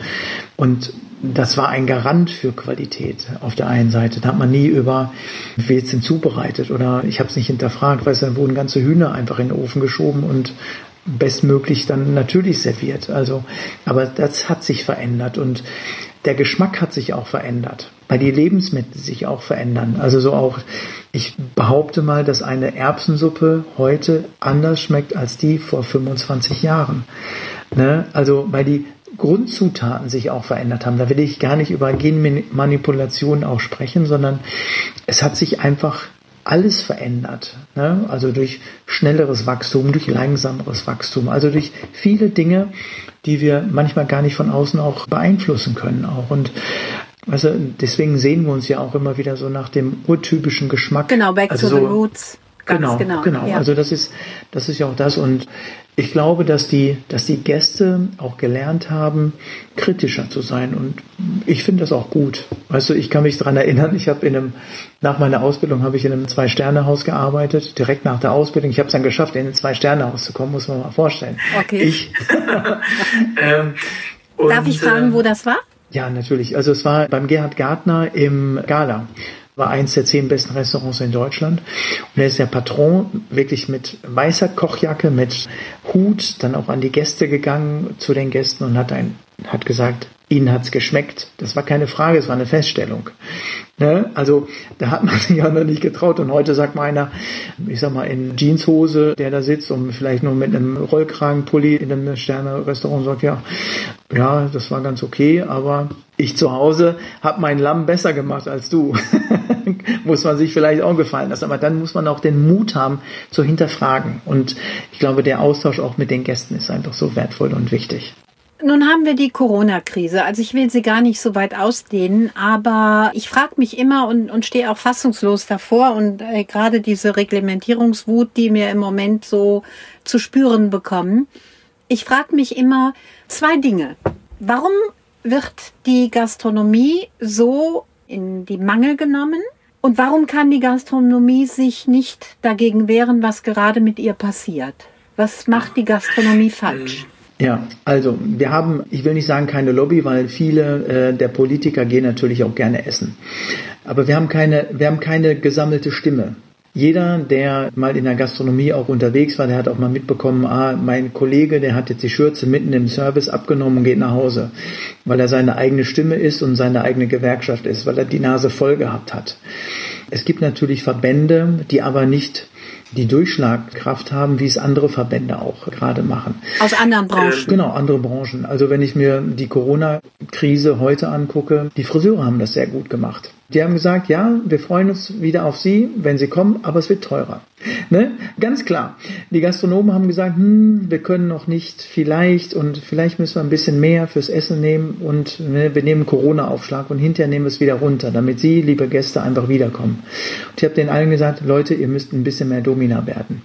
Und das war ein Garant für Qualität auf der einen Seite. Da hat man nie über, wie wird es denn zubereitet oder ich habe es nicht hinterfragt, weil dann wurden ganze Hühner einfach in den Ofen geschoben und bestmöglich dann natürlich serviert. Also, aber das hat sich verändert und der Geschmack hat sich auch verändert. weil die Lebensmittel sich auch verändern. Also so auch, ich behaupte mal, dass eine Erbsensuppe heute anders schmeckt als die vor 25 Jahren. Ne? Also weil die Grundzutaten sich auch verändert haben. Da will ich gar nicht über Genmanipulation auch sprechen, sondern es hat sich einfach alles verändert. Ne? Also durch schnelleres Wachstum, durch langsameres Wachstum, also durch viele Dinge, die wir manchmal gar nicht von außen auch beeinflussen können auch. Und also deswegen sehen wir uns ja auch immer wieder so nach dem urtypischen Geschmack. Genau, back also to so, the roots. Ganz genau, genau. genau. Ja. Also das ist, das ist ja auch das. Und ich glaube, dass die, dass die Gäste auch gelernt haben, kritischer zu sein. Und ich finde das auch gut. Weißt du, ich kann mich daran erinnern, ich habe in einem, nach meiner Ausbildung habe ich in einem Zwei-Sterne-Haus gearbeitet, direkt nach der Ausbildung. Ich habe es dann geschafft, in ein Zwei-Sterne-Haus zu kommen, muss man mal vorstellen. Okay. Ich. ähm, Darf ich fragen, äh, wo das war? Ja, natürlich. Also es war beim Gerhard Gartner im Gala war eins der zehn besten Restaurants in Deutschland. Und er ist der Patron, wirklich mit weißer Kochjacke, mit Hut, dann auch an die Gäste gegangen, zu den Gästen und hat ein, hat gesagt, ihnen hat's geschmeckt. Das war keine Frage, es war eine Feststellung. Ne? Also da hat man sich ja noch nicht getraut und heute sagt mal einer, ich sag mal in Jeanshose, der da sitzt und vielleicht nur mit einem Rollkragenpulli in einem Sterne-Restaurant sagt, ja, ja, das war ganz okay, aber ich zu Hause habe mein Lamm besser gemacht als du. muss man sich vielleicht auch gefallen lassen. Aber dann muss man auch den Mut haben zu hinterfragen. Und ich glaube, der Austausch auch mit den Gästen ist einfach so wertvoll und wichtig. Nun haben wir die Corona-Krise. Also ich will sie gar nicht so weit ausdehnen, aber ich frage mich immer und, und stehe auch fassungslos davor und äh, gerade diese Reglementierungswut, die wir im Moment so zu spüren bekommen. Ich frage mich immer zwei Dinge. Warum wird die Gastronomie so in die Mangel genommen? Und warum kann die Gastronomie sich nicht dagegen wehren, was gerade mit ihr passiert? Was macht die Gastronomie falsch? Ja, also wir haben, ich will nicht sagen keine Lobby, weil viele äh, der Politiker gehen natürlich auch gerne essen. Aber wir haben keine, wir haben keine gesammelte Stimme. Jeder, der mal in der Gastronomie auch unterwegs war, der hat auch mal mitbekommen, ah, mein Kollege, der hat jetzt die Schürze mitten im Service abgenommen und geht nach Hause, weil er seine eigene Stimme ist und seine eigene Gewerkschaft ist, weil er die Nase voll gehabt hat. Es gibt natürlich Verbände, die aber nicht die Durchschlagkraft haben, wie es andere Verbände auch gerade machen. Aus anderen Branchen. Genau, andere Branchen. Also wenn ich mir die Corona-Krise heute angucke, die Friseure haben das sehr gut gemacht. Die haben gesagt, ja, wir freuen uns wieder auf Sie, wenn Sie kommen, aber es wird teurer. Ne? Ganz klar. Die Gastronomen haben gesagt, hm, wir können noch nicht, vielleicht und vielleicht müssen wir ein bisschen mehr fürs Essen nehmen und ne, wir nehmen Corona-Aufschlag und hinterher nehmen wir es wieder runter, damit Sie, liebe Gäste, einfach wiederkommen. Und ich habe den allen gesagt, Leute, ihr müsst ein bisschen mehr Domina werden.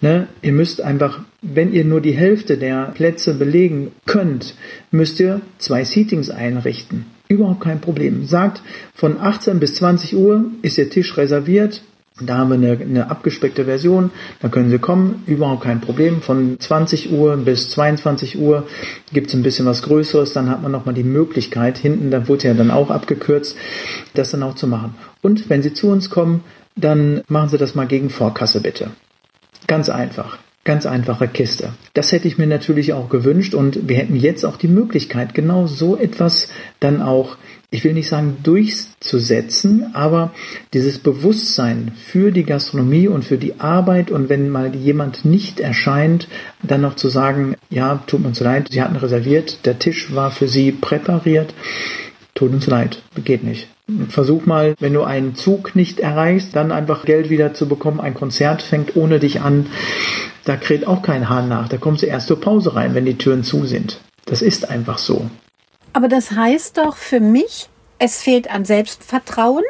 Ne? Ihr müsst einfach, wenn ihr nur die Hälfte der Plätze belegen könnt, müsst ihr zwei Seatings einrichten. Überhaupt kein Problem. Sagt, von 18 bis 20 Uhr ist Ihr Tisch reserviert. Da haben wir eine, eine abgespeckte Version. Da können Sie kommen. Überhaupt kein Problem. Von 20 Uhr bis 22 Uhr gibt es ein bisschen was Größeres. Dann hat man nochmal die Möglichkeit, hinten, da wurde ja dann auch abgekürzt, das dann auch zu machen. Und wenn Sie zu uns kommen, dann machen Sie das mal gegen Vorkasse bitte. Ganz einfach. Ganz einfache Kiste. Das hätte ich mir natürlich auch gewünscht und wir hätten jetzt auch die Möglichkeit, genau so etwas dann auch, ich will nicht sagen durchzusetzen, aber dieses Bewusstsein für die Gastronomie und für die Arbeit und wenn mal jemand nicht erscheint, dann noch zu sagen, ja, tut uns leid, Sie hatten reserviert, der Tisch war für Sie präpariert, tut uns leid, geht nicht. Versuch mal, wenn du einen Zug nicht erreichst, dann einfach Geld wieder zu bekommen. Ein Konzert fängt ohne dich an da kräht auch kein Hahn nach. Da kommst du erst zur Pause rein, wenn die Türen zu sind. Das ist einfach so. Aber das heißt doch für mich, es fehlt an Selbstvertrauen.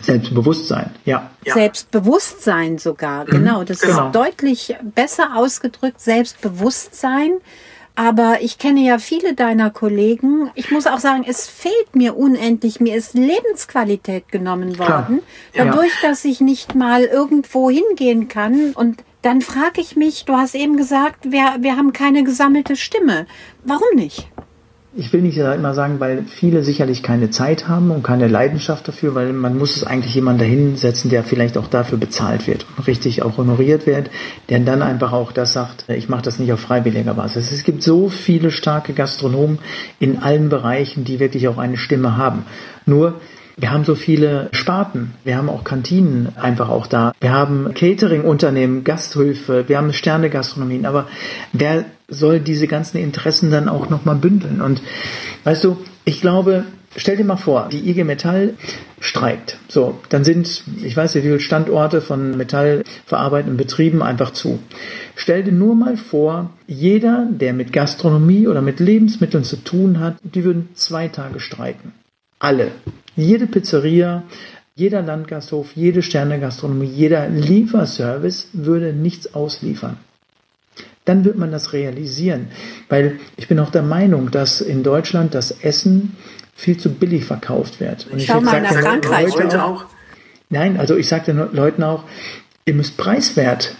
Selbstbewusstsein, ja. Selbstbewusstsein sogar, mhm. genau. Das genau. ist deutlich besser ausgedrückt, Selbstbewusstsein. Aber ich kenne ja viele deiner Kollegen. Ich muss auch sagen, es fehlt mir unendlich. Mir ist Lebensqualität genommen worden. Klar. Dadurch, ja. dass ich nicht mal irgendwo hingehen kann und dann frage ich mich, du hast eben gesagt, wir, wir haben keine gesammelte Stimme. Warum nicht? Ich will nicht immer sagen, weil viele sicherlich keine Zeit haben und keine Leidenschaft dafür, weil man muss es eigentlich jemand dahinsetzen, der vielleicht auch dafür bezahlt wird und richtig auch honoriert wird, der dann einfach auch das sagt, ich mache das nicht auf freiwilliger Basis. Es gibt so viele starke Gastronomen in allen Bereichen, die wirklich auch eine Stimme haben. Nur Wir haben so viele Sparten. Wir haben auch Kantinen einfach auch da. Wir haben Catering-Unternehmen, Gasthöfe, wir haben Sterne-Gastronomien. Aber wer soll diese ganzen Interessen dann auch nochmal bündeln? Und weißt du, ich glaube, Stell dir mal vor, die IG Metall streikt. So, dann sind, ich weiß nicht, wie viele Standorte von metallverarbeitenden Betrieben einfach zu. Stell dir nur mal vor, jeder, der mit Gastronomie oder mit Lebensmitteln zu tun hat, die würden zwei Tage streiken. Alle. Jede Pizzeria, jeder Landgasthof, jede Sternegastronomie, jeder Lieferservice würde nichts ausliefern dann wird man das realisieren. Weil ich bin auch der Meinung, dass in Deutschland das Essen viel zu billig verkauft wird. Und Schau ich mal nach Frankreich. Leute auch, nein, also ich sage den Leuten auch, ihr müsst preiswert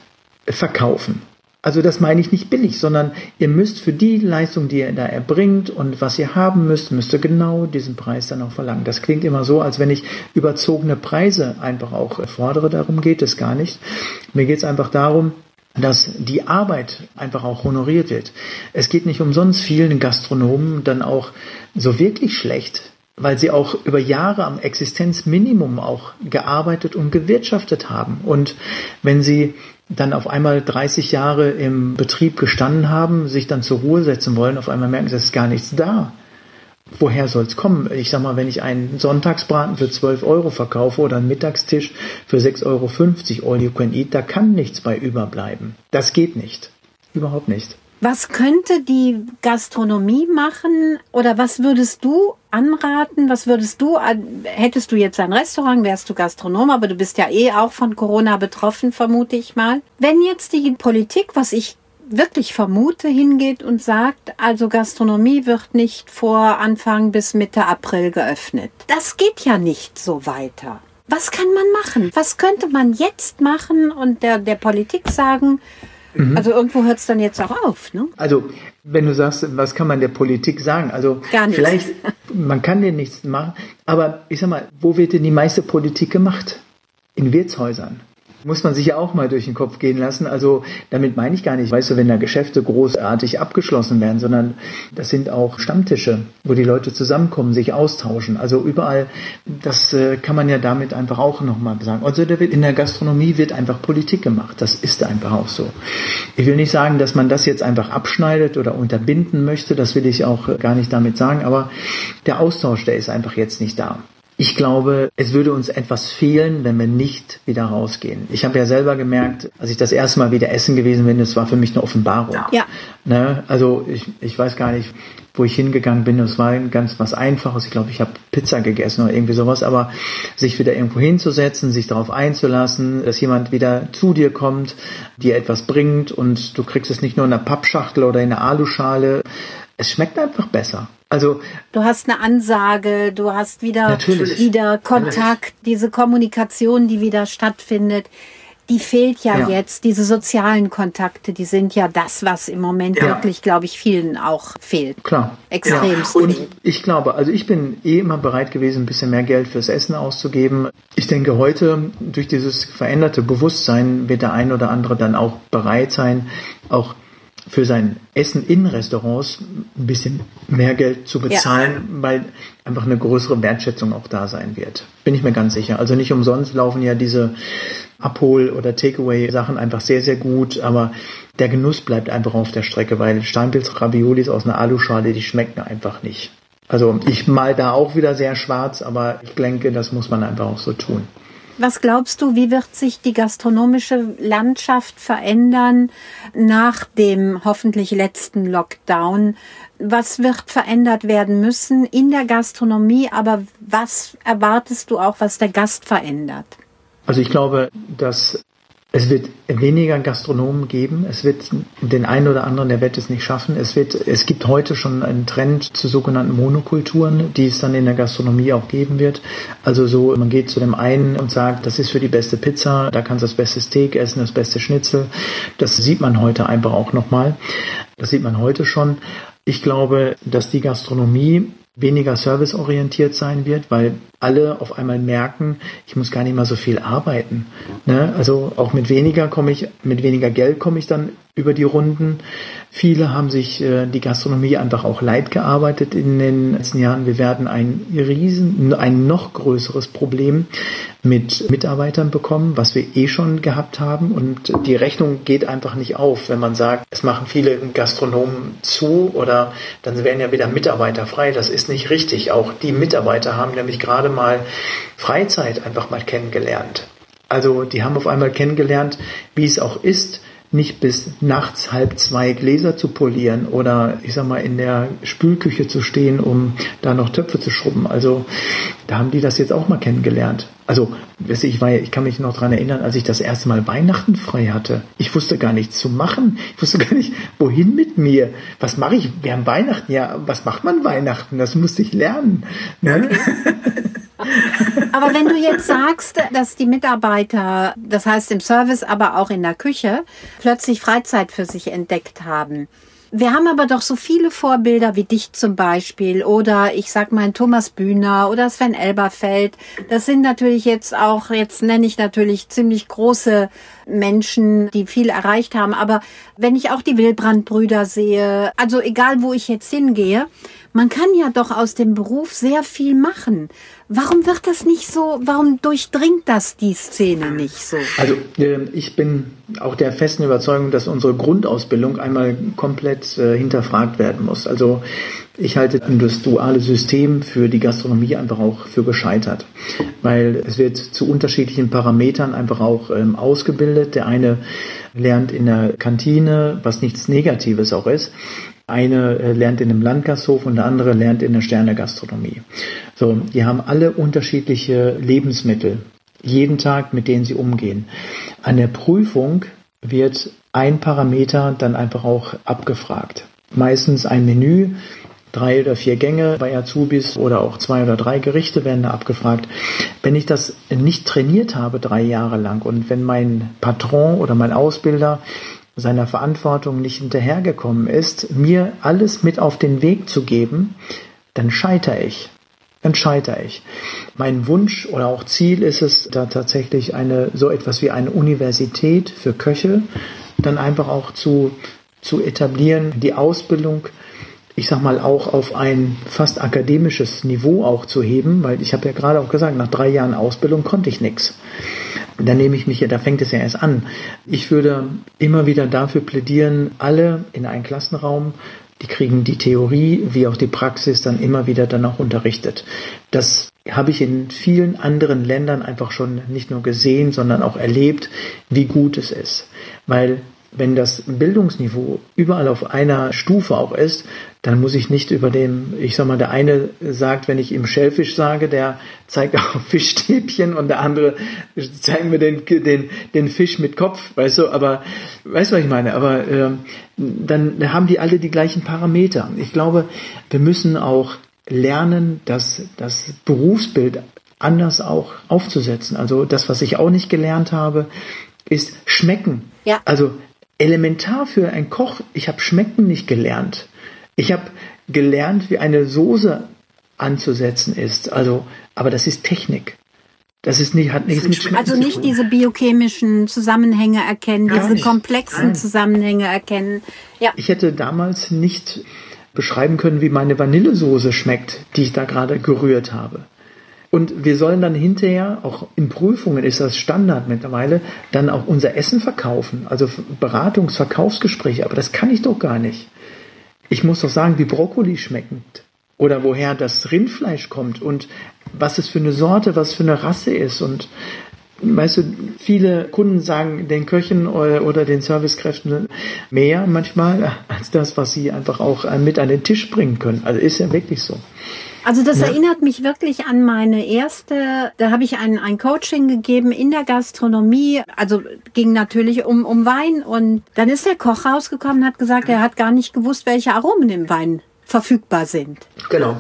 verkaufen. Also das meine ich nicht billig, sondern ihr müsst für die Leistung, die ihr da erbringt und was ihr haben müsst, müsst ihr genau diesen Preis dann auch verlangen. Das klingt immer so, als wenn ich überzogene Preise einfach auch fordere. Darum geht es gar nicht. Mir geht es einfach darum, dass die Arbeit einfach auch honoriert wird. Es geht nicht umsonst vielen Gastronomen dann auch so wirklich schlecht, weil sie auch über Jahre am Existenzminimum auch gearbeitet und gewirtschaftet haben. Und wenn sie dann auf einmal 30 Jahre im Betrieb gestanden haben, sich dann zur Ruhe setzen wollen, auf einmal merken sie, es ist gar nichts da woher soll es kommen? Ich sag mal, wenn ich einen Sonntagsbraten für 12 Euro verkaufe oder einen Mittagstisch für 6,50 Euro all you can eat, da kann nichts bei überbleiben. Das geht nicht. Überhaupt nicht. Was könnte die Gastronomie machen oder was würdest du anraten? Was würdest du, hättest du jetzt ein Restaurant, wärst du Gastronom, aber du bist ja eh auch von Corona betroffen, vermute ich mal. Wenn jetzt die Politik, was ich wirklich vermute, hingeht und sagt, also Gastronomie wird nicht vor Anfang bis Mitte April geöffnet. Das geht ja nicht so weiter. Was kann man machen? Was könnte man jetzt machen und der, der Politik sagen? Mhm. Also irgendwo hört es dann jetzt auch auf. Ne? Also wenn du sagst, was kann man der Politik sagen? Also Gar nichts. vielleicht, man kann dir nichts machen, aber ich sag mal, wo wird denn die meiste Politik gemacht? In Wirtshäusern muss man sich ja auch mal durch den Kopf gehen lassen. Also damit meine ich gar nicht, weißt du, wenn da Geschäfte großartig abgeschlossen werden, sondern das sind auch Stammtische, wo die Leute zusammenkommen, sich austauschen. Also überall, das äh, kann man ja damit einfach auch nochmal sagen. Also in der Gastronomie wird einfach Politik gemacht. Das ist einfach auch so. Ich will nicht sagen, dass man das jetzt einfach abschneidet oder unterbinden möchte. Das will ich auch gar nicht damit sagen. Aber der Austausch, der ist einfach jetzt nicht da. Ich glaube, es würde uns etwas fehlen, wenn wir nicht wieder rausgehen. Ich habe ja selber gemerkt, als ich das erste Mal wieder essen gewesen bin, das war für mich eine Offenbarung. Ja. Ne? Also ich, ich weiß gar nicht, wo ich hingegangen bin. Es war ganz was Einfaches. Ich glaube, ich habe Pizza gegessen oder irgendwie sowas. Aber sich wieder irgendwo hinzusetzen, sich darauf einzulassen, dass jemand wieder zu dir kommt, dir etwas bringt und du kriegst es nicht nur in einer Pappschachtel oder in einer Aluschale. Es schmeckt einfach besser. Also du hast eine Ansage, du hast wieder natürlich. wieder Kontakt, diese Kommunikation, die wieder stattfindet. Die fehlt ja, ja, jetzt. Diese sozialen Kontakte, die sind ja das, was im Moment ja. wirklich, glaube ich, vielen auch fehlt. Klar. Extrem. Ja. Und ich glaube, also ich bin eh immer bereit gewesen, ein bisschen mehr Geld fürs Essen auszugeben. Ich denke, heute durch dieses veränderte Bewusstsein wird der ein oder andere dann auch bereit sein, auch für sein Essen in Restaurants ein bisschen mehr Geld zu bezahlen, ja. weil einfach eine größere Wertschätzung auch da sein wird. Bin ich mir ganz sicher. Also nicht umsonst laufen ja diese Abhol- oder Takeaway-Sachen einfach sehr, sehr gut, aber der Genuss bleibt einfach auf der Strecke, weil Steinpilz-Raviolis aus einer Aluschale, die schmecken einfach nicht. Also ich mal da auch wieder sehr schwarz, aber ich denke, das muss man einfach auch so tun. Was glaubst du, wie wird sich die gastronomische Landschaft verändern nach dem hoffentlich letzten Lockdown? Was wird verändert werden müssen in der Gastronomie, aber was erwartest du auch, was der Gast verändert? Also ich glaube, dass es wird weniger Gastronomen geben. Es wird den einen oder anderen, der wird es nicht schaffen. Es wird, es gibt heute schon einen Trend zu sogenannten Monokulturen, die es dann in der Gastronomie auch geben wird. Also so, man geht zu dem einen und sagt, das ist für die beste Pizza, da kannst du das beste Steak essen, das beste Schnitzel. Das sieht man heute einfach auch nochmal. Das sieht man heute schon. Ich glaube, dass die Gastronomie weniger serviceorientiert sein wird, weil alle auf einmal merken, ich muss gar nicht mal so viel arbeiten. Ne? Also auch mit weniger komme ich, mit weniger Geld komme ich dann über die Runden. Viele haben sich äh, die Gastronomie einfach auch leid gearbeitet in den letzten Jahren. Wir werden ein riesen, ein noch größeres Problem mit Mitarbeitern bekommen, was wir eh schon gehabt haben. Und die Rechnung geht einfach nicht auf, wenn man sagt, es machen viele Gastronomen zu oder dann werden ja wieder Mitarbeiter frei. Das ist nicht richtig. Auch die Mitarbeiter haben nämlich gerade mal Freizeit einfach mal kennengelernt. Also die haben auf einmal kennengelernt, wie es auch ist, nicht bis nachts halb zwei Gläser zu polieren oder ich sag mal in der Spülküche zu stehen, um da noch Töpfe zu schrubben. Also da haben die das jetzt auch mal kennengelernt. Also ich, war, ich kann mich noch dran erinnern, als ich das erste Mal Weihnachten frei hatte. Ich wusste gar nichts zu machen. Ich wusste gar nicht, wohin mit mir. Was mache ich? Wir haben Weihnachten. Ja, was macht man Weihnachten? Das musste ich lernen. Ne? Aber wenn du jetzt sagst, dass die Mitarbeiter, das heißt im Service, aber auch in der Küche, plötzlich Freizeit für sich entdeckt haben, wir haben aber doch so viele Vorbilder wie dich zum Beispiel oder ich sag mal Thomas Bühner oder Sven Elberfeld. Das sind natürlich jetzt auch, jetzt nenne ich natürlich ziemlich große Menschen, die viel erreicht haben. Aber wenn ich auch die Wilbrand-Brüder sehe, also egal wo ich jetzt hingehe, man kann ja doch aus dem Beruf sehr viel machen. Warum wird das nicht so, warum durchdringt das die Szene nicht so? Also äh, ich bin auch der festen Überzeugung, dass unsere Grundausbildung einmal komplett äh, hinterfragt werden muss. Also ich halte das duale System für die Gastronomie einfach auch für gescheitert, weil es wird zu unterschiedlichen Parametern einfach auch ähm, ausgebildet. Der eine lernt in der Kantine, was nichts Negatives auch ist. Eine äh, lernt in einem Landgasthof und der andere lernt in der Sternegastronomie. So, die haben alle unterschiedliche Lebensmittel, jeden Tag, mit denen sie umgehen. An der Prüfung wird ein Parameter dann einfach auch abgefragt. Meistens ein Menü, drei oder vier Gänge bei Azubis oder auch zwei oder drei Gerichte werden da abgefragt. Wenn ich das nicht trainiert habe drei Jahre lang und wenn mein Patron oder mein Ausbilder seiner Verantwortung nicht hinterhergekommen ist, mir alles mit auf den Weg zu geben, dann scheitere ich. Dann scheitere ich. Mein Wunsch oder auch Ziel ist es, da tatsächlich eine, so etwas wie eine Universität für Köche dann einfach auch zu, zu etablieren, die Ausbildung ich sag mal, auch auf ein fast akademisches Niveau auch zu heben, weil ich habe ja gerade auch gesagt, nach drei Jahren Ausbildung konnte ich nichts. Da nehme ich mich ja, da fängt es ja erst an. Ich würde immer wieder dafür plädieren, alle in einen Klassenraum, die kriegen die Theorie wie auch die Praxis dann immer wieder dann auch unterrichtet. Das habe ich in vielen anderen Ländern einfach schon nicht nur gesehen, sondern auch erlebt, wie gut es ist. Weil wenn das Bildungsniveau überall auf einer Stufe auch ist, dann muss ich nicht über dem, ich sag mal, der eine sagt, wenn ich ihm Schellfisch sage, der zeigt auf Fischstäbchen und der andere zeigt mir den, den, den Fisch mit Kopf, weißt du, aber, weißt du, was ich meine? Aber äh, dann haben die alle die gleichen Parameter. Ich glaube, wir müssen auch lernen, dass das Berufsbild anders auch aufzusetzen. Also das, was ich auch nicht gelernt habe, ist schmecken. Ja. Also elementar für einen Koch. Ich habe Schmecken nicht gelernt. Ich habe gelernt, wie eine Soße anzusetzen ist. Also, aber das ist Technik. Das ist nicht, hat nichts mit Schmecken Also nicht diese biochemischen Zusammenhänge erkennen, Gar diese nicht. komplexen Nein. Zusammenhänge erkennen. Ja. Ich hätte damals nicht beschreiben können, wie meine Vanillesoße schmeckt, die ich da gerade gerührt habe. Und wir sollen dann hinterher, auch in Prüfungen ist das Standard mittlerweile, dann auch unser Essen verkaufen. Also Beratungs-, Verkaufsgespräche. Aber das kann ich doch gar nicht. Ich muss doch sagen, wie Brokkoli schmeckt. Oder woher das Rindfleisch kommt und was es für eine Sorte, was für eine Rasse ist. Und weißt du, viele Kunden sagen den Köchen oder den Servicekräften mehr manchmal als das, was sie einfach auch mit an den Tisch bringen können. Also ist ja wirklich so. Also das ja. erinnert mich wirklich an meine erste, da habe ich ein, ein Coaching gegeben in der Gastronomie, also ging natürlich um, um Wein und dann ist der Koch rausgekommen und hat gesagt, er hat gar nicht gewusst, welche Aromen im Wein verfügbar sind. Genau.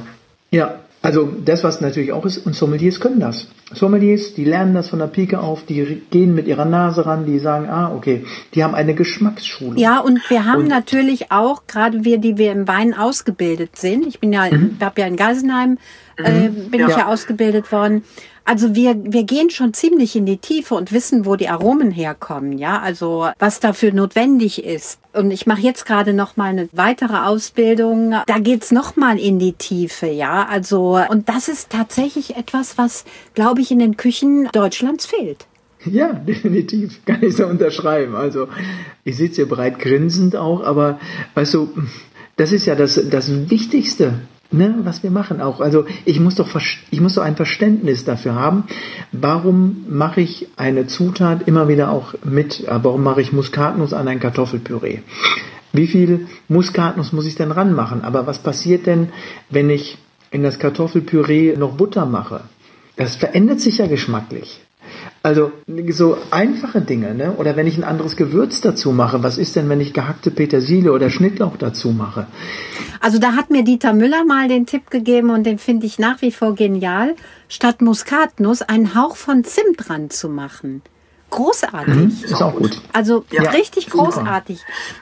Ja, Also das, was natürlich auch ist, und Sommeliers können das. Sommeliers, die lernen das von der Pike auf, die gehen mit ihrer Nase ran, die sagen, ah, okay, die haben eine Geschmacksschule. Ja, und wir haben und natürlich auch, gerade wir, die wir im Wein ausgebildet sind, ich bin ja, mhm. habe ja in Geisenheim, äh, mhm. bin ja. ich ja ausgebildet worden, also wir, wir gehen schon ziemlich in die Tiefe und wissen, wo die Aromen herkommen, ja, also was dafür notwendig ist. Und ich mache jetzt gerade noch mal eine weitere Ausbildung. Da geht's noch mal in die Tiefe, ja. Also und das ist tatsächlich etwas, was, glaube ich, in den Küchen Deutschlands fehlt. Ja, definitiv. Kann ich so unterschreiben. Also ich sitze hier breit grinsend auch, aber weißt du, das ist ja das, das Wichtigste ne, was wir machen auch. Also ich muss doch ich muss doch ein Verständnis dafür haben, warum mache ich eine Zutat immer wieder auch mit, äh, warum mache ich Muskatnuss an ein Kartoffelpüree? Wie viel Muskatnuss muss ich denn ranmachen? Aber was passiert denn, wenn ich in das Kartoffelpüree noch Butter mache? Das verändert sich ja geschmacklich. Also so einfache Dinge, ne? Oder wenn ich ein anderes Gewürz dazu mache, was ist denn, wenn ich gehackte Petersilie oder Schnittlauch dazu mache? Also da hat mir Dieter Müller mal den Tipp gegeben und den finde ich nach wie vor genial, statt Muskatnuss einen Hauch von Zimt dran zu machen. Großartig. Mhm, ist auch gut. Also ja, richtig super. großartig.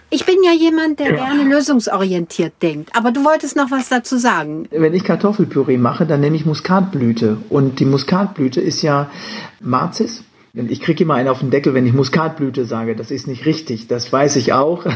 Ich bin ja jemand, der ja. gerne lösungsorientiert denkt. Aber du wolltest noch was dazu sagen. Wenn ich Kartoffelpüree mache, dann nehme ich Muskatblüte. Und die Muskatblüte ist ja Marzis. Ich kriege immer einen auf den Deckel, wenn ich Muskatblüte sage. Das ist nicht richtig. Das weiß ich auch.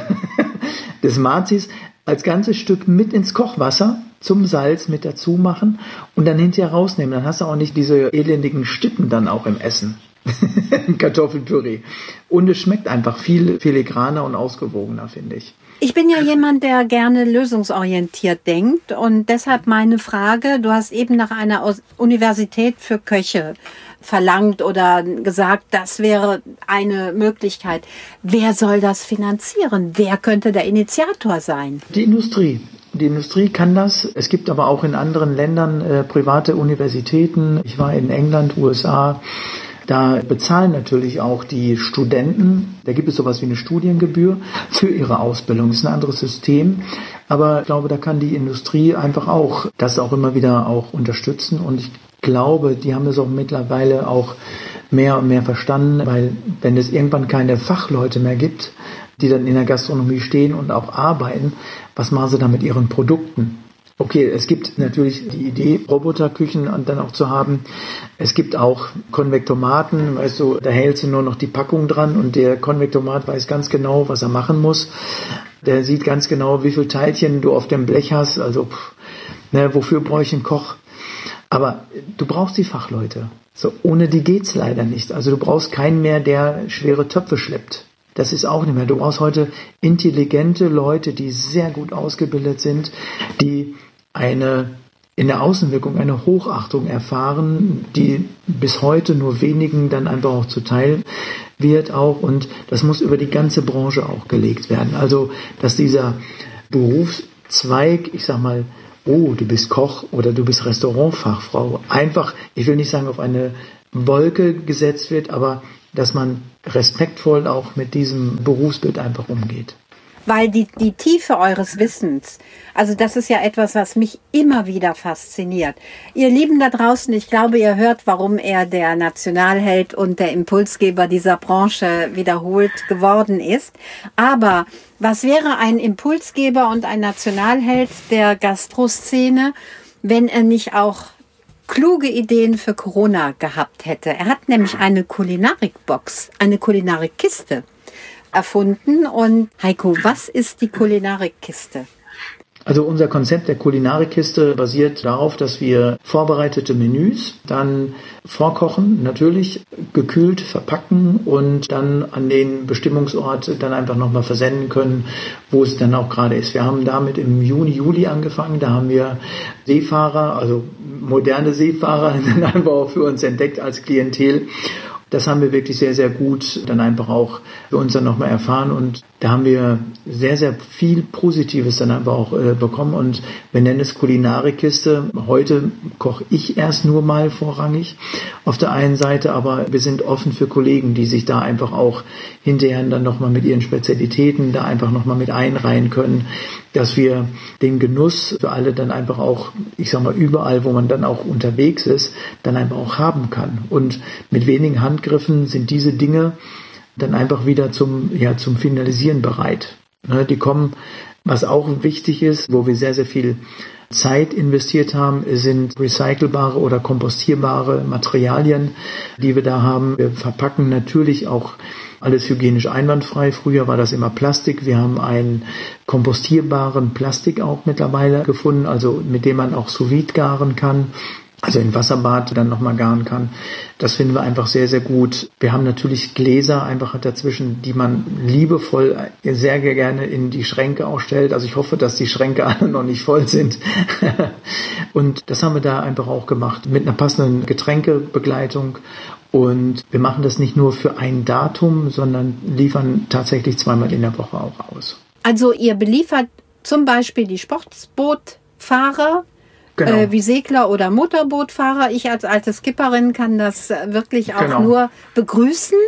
Das Marzis als ganzes Stück mit ins Kochwasser zum Salz mit dazu machen und dann hinterher rausnehmen. Dann hast du auch nicht diese elendigen Stippen dann auch im Essen. Kartoffelpüree. Und es schmeckt einfach viel filigraner und ausgewogener, finde ich. Ich bin ja jemand, der gerne lösungsorientiert denkt und deshalb meine Frage, du hast eben nach einer Universität für Köche verlangt oder gesagt, das wäre eine Möglichkeit. Wer soll das finanzieren? Wer könnte der Initiator sein? Die Industrie. Die Industrie kann das. Es gibt aber auch in anderen Ländern äh, private Universitäten. Ich war in England, USA, da bezahlen natürlich auch die Studenten, da gibt es sowas wie eine Studiengebühr für ihre Ausbildung. Das ist ein anderes System. Aber ich glaube, da kann die Industrie einfach auch das auch immer wieder auch unterstützen. Und ich glaube, die haben das auch mittlerweile auch mehr und mehr verstanden, weil wenn es irgendwann keine Fachleute mehr gibt, die dann in der Gastronomie stehen und auch arbeiten, was machen sie dann mit ihren Produkten? Okay, es gibt natürlich die Idee, Roboterküchen dann auch zu haben. Es gibt auch Konvektomaten, weißt du, da hältst du nur noch die Packung dran und der Konvektomat weiß ganz genau, was er machen muss. Der sieht ganz genau, wie viel Teilchen du auf dem Blech hast. Also, pff, ne, wofür brauche ich einen Koch? Aber du brauchst die Fachleute. So, ohne die geht's leider nicht. Also du brauchst keinen mehr, der schwere Töpfe schleppt. Das ist auch nicht mehr. Du brauchst heute intelligente Leute, die sehr gut ausgebildet sind, die eine in der Außenwirkung eine Hochachtung erfahren, die bis heute nur wenigen dann einfach auch zuteil wird auch und das muss über die ganze Branche auch gelegt werden. Also, dass dieser Berufszweig, ich sag mal, oh, du bist Koch oder du bist Restaurantfachfrau, einfach, ich will nicht sagen auf eine Wolke gesetzt wird, aber dass man respektvoll auch mit diesem Berufsbild einfach umgeht weil die, die Tiefe eures Wissens, also das ist ja etwas, was mich immer wieder fasziniert. Ihr Lieben da draußen, ich glaube, ihr hört, warum er der Nationalheld und der Impulsgeber dieser Branche wiederholt geworden ist. Aber was wäre ein Impulsgeber und ein Nationalheld der Gastroszene, wenn er nicht auch kluge Ideen für Corona gehabt hätte. Er hat nämlich eine Kulinarikbox, eine Kulinarikkiste erfunden. Und Heiko, was ist die Kulinarikkiste? Also unser Konzept der Kulinarikkiste basiert darauf, dass wir vorbereitete Menüs dann vorkochen, natürlich gekühlt verpacken und dann an den Bestimmungsort dann einfach nochmal versenden können, wo es dann auch gerade ist. Wir haben damit im Juni, Juli angefangen. Da haben wir Seefahrer, also moderne Seefahrer, dann einfach auch für uns entdeckt als Klientel das haben wir wirklich sehr, sehr gut dann einfach auch für uns dann nochmal erfahren und da haben wir sehr, sehr viel Positives dann aber auch äh, bekommen und wir nennen es Kulinarikkiste. Heute koche ich erst nur mal vorrangig auf der einen Seite, aber wir sind offen für Kollegen, die sich da einfach auch hinterher dann nochmal mit ihren Spezialitäten da einfach nochmal mit einreihen können, dass wir den Genuss für alle dann einfach auch, ich sag mal, überall, wo man dann auch unterwegs ist, dann einfach auch haben kann. Und mit wenigen Handgriffen sind diese Dinge, dann einfach wieder zum, ja, zum Finalisieren bereit. Ne, die kommen, was auch wichtig ist, wo wir sehr, sehr viel Zeit investiert haben, sind recycelbare oder kompostierbare Materialien, die wir da haben. Wir verpacken natürlich auch alles hygienisch einwandfrei. Früher war das immer Plastik. Wir haben einen kompostierbaren Plastik auch mittlerweile gefunden, also mit dem man auch sous garen kann also in Wasserbad dann nochmal garen kann. Das finden wir einfach sehr, sehr gut. Wir haben natürlich Gläser einfach dazwischen, die man liebevoll sehr gerne in die Schränke auch stellt. Also ich hoffe, dass die Schränke alle noch nicht voll sind. Und das haben wir da einfach auch gemacht mit einer passenden Getränkebegleitung. Und wir machen das nicht nur für ein Datum, sondern liefern tatsächlich zweimal in der Woche auch aus. Also ihr beliefert zum Beispiel die Sportbootfahrer Genau. Äh, wie Segler oder Motorbootfahrer. Ich als alte Skipperin kann das wirklich auch genau. nur begrüßen.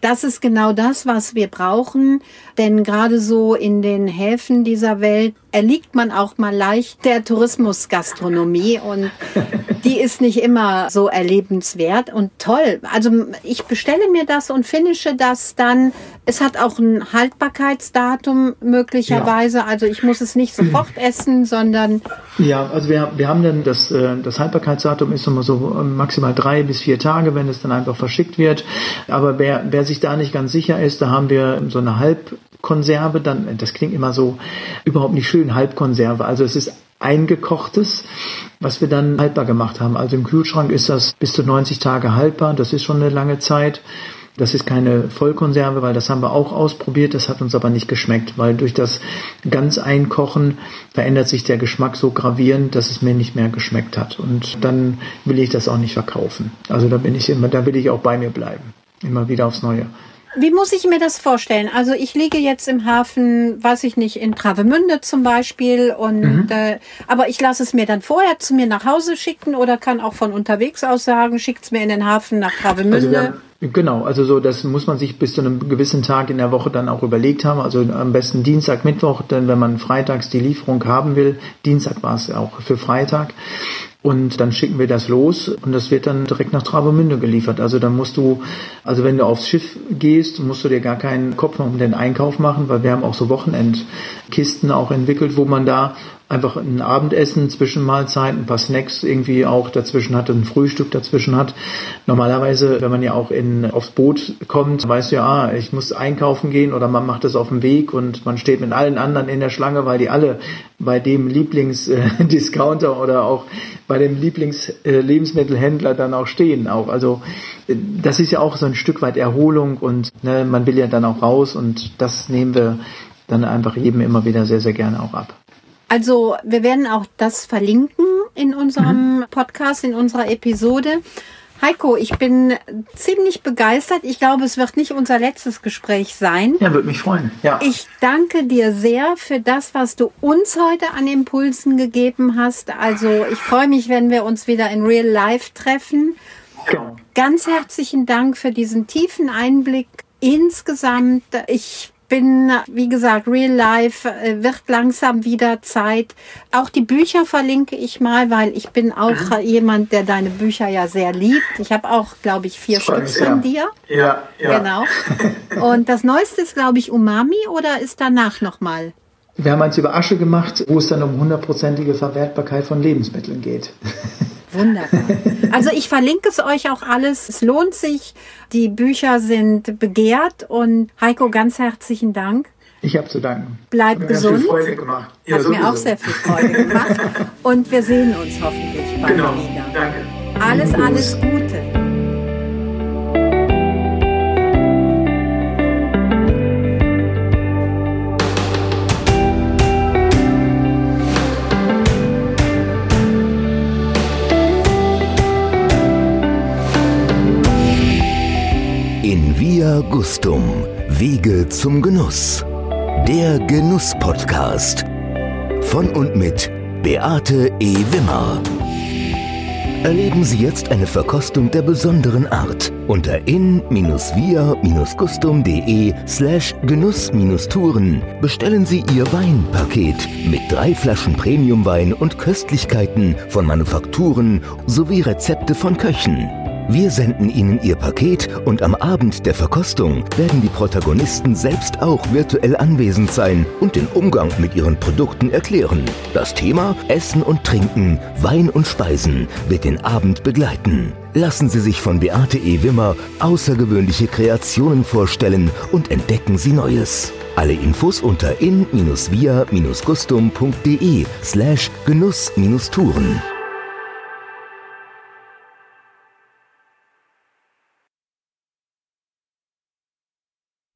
Das ist genau das, was wir brauchen, denn gerade so in den Häfen dieser Welt erliegt man auch mal leicht der Tourismusgastronomie und die ist nicht immer so erlebenswert und toll. Also ich bestelle mir das und finische das dann. Es hat auch ein Haltbarkeitsdatum möglicherweise. Ja. Also ich muss es nicht sofort essen, sondern ja, also wir, wir haben dann das, äh, das Haltbarkeitsdatum ist immer so maximal drei bis vier Tage, wenn es dann einfach verschickt wird. Aber wer, wer sich da nicht ganz sicher ist, da haben wir so eine Halbkonserve, dann, das klingt immer so überhaupt nicht schön, Halbkonserve. Also es ist eingekochtes, was wir dann haltbar gemacht haben. Also im Kühlschrank ist das bis zu 90 Tage haltbar. Das ist schon eine lange Zeit. Das ist keine Vollkonserve, weil das haben wir auch ausprobiert. Das hat uns aber nicht geschmeckt, weil durch das ganz Einkochen verändert sich der Geschmack so gravierend, dass es mir nicht mehr geschmeckt hat. Und dann will ich das auch nicht verkaufen. Also da bin ich immer, da will ich auch bei mir bleiben. Immer wieder aufs Neue. Wie muss ich mir das vorstellen? Also ich liege jetzt im Hafen, weiß ich nicht, in Travemünde zum Beispiel, und mhm. äh, aber ich lasse es mir dann vorher zu mir nach Hause schicken oder kann auch von unterwegs aus sagen, schickt es mir in den Hafen nach Travemünde. Also Genau, also so, das muss man sich bis zu einem gewissen Tag in der Woche dann auch überlegt haben. Also am besten Dienstag, Mittwoch, denn wenn man freitags die Lieferung haben will, Dienstag war es auch für Freitag, und dann schicken wir das los und das wird dann direkt nach Travemünde geliefert. Also dann musst du, also wenn du aufs Schiff gehst, musst du dir gar keinen Kopf um den Einkauf machen, weil wir haben auch so Wochenendkisten auch entwickelt, wo man da einfach ein Abendessen, Zwischenmahlzeiten, ein paar Snacks irgendwie auch dazwischen hat, ein Frühstück dazwischen hat. Normalerweise, wenn man ja auch in, aufs Boot kommt, weißt du ja, ah, ich muss einkaufen gehen oder man macht es auf dem Weg und man steht mit allen anderen in der Schlange, weil die alle bei dem Lieblingsdiscounter oder auch bei dem Lieblingslebensmittelhändler dann auch stehen. Auch also das ist ja auch so ein Stück weit Erholung und ne, man will ja dann auch raus und das nehmen wir dann einfach jedem immer wieder sehr sehr gerne auch ab. Also wir werden auch das verlinken in unserem mhm. Podcast, in unserer Episode. Heiko, ich bin ziemlich begeistert. Ich glaube, es wird nicht unser letztes Gespräch sein. Ja, würde mich freuen. Ja. Ich danke dir sehr für das, was du uns heute an Impulsen gegeben hast. Also ich freue mich, wenn wir uns wieder in Real Life treffen. Genau. Ganz herzlichen Dank für diesen tiefen Einblick insgesamt. Ich bin, wie gesagt, Real Life äh, wird langsam wieder Zeit. Auch die Bücher verlinke ich mal, weil ich bin auch mhm. jemand, der deine Bücher ja sehr liebt. Ich habe auch, glaube ich, vier Stück von dir. Ja, ja. Genau. Und das Neueste ist, glaube ich, Umami oder ist danach nochmal? Wir haben eins über Asche gemacht, wo es dann um hundertprozentige Verwertbarkeit von Lebensmitteln geht. Wunderbar. Also ich verlinke es euch auch alles. Es lohnt sich. Die Bücher sind begehrt und Heiko, ganz herzlichen Dank. Ich habe zu danken. Bleibt Hat gesund. Mir Freude gemacht. Ja, Hat sowieso. mir auch sehr viel Freude gemacht. Und wir sehen uns hoffentlich bald genau. wieder. Danke. Alles, alles Gute. Via Gustum, Wege zum Genuss. Der Genuss-Podcast. Von und mit Beate E. Wimmer. Erleben Sie jetzt eine Verkostung der besonderen Art unter in-via-gustum.de slash genuss-touren bestellen Sie Ihr Weinpaket mit drei Flaschen Premiumwein und Köstlichkeiten von Manufakturen sowie Rezepte von Köchen. Wir senden Ihnen Ihr Paket und am Abend der Verkostung werden die Protagonisten selbst auch virtuell anwesend sein und den Umgang mit ihren Produkten erklären. Das Thema Essen und Trinken, Wein und Speisen wird den Abend begleiten. Lassen Sie sich von Beate E. Wimmer außergewöhnliche Kreationen vorstellen und entdecken Sie Neues. Alle Infos unter in-via-gustum.de slash Genuss-Touren.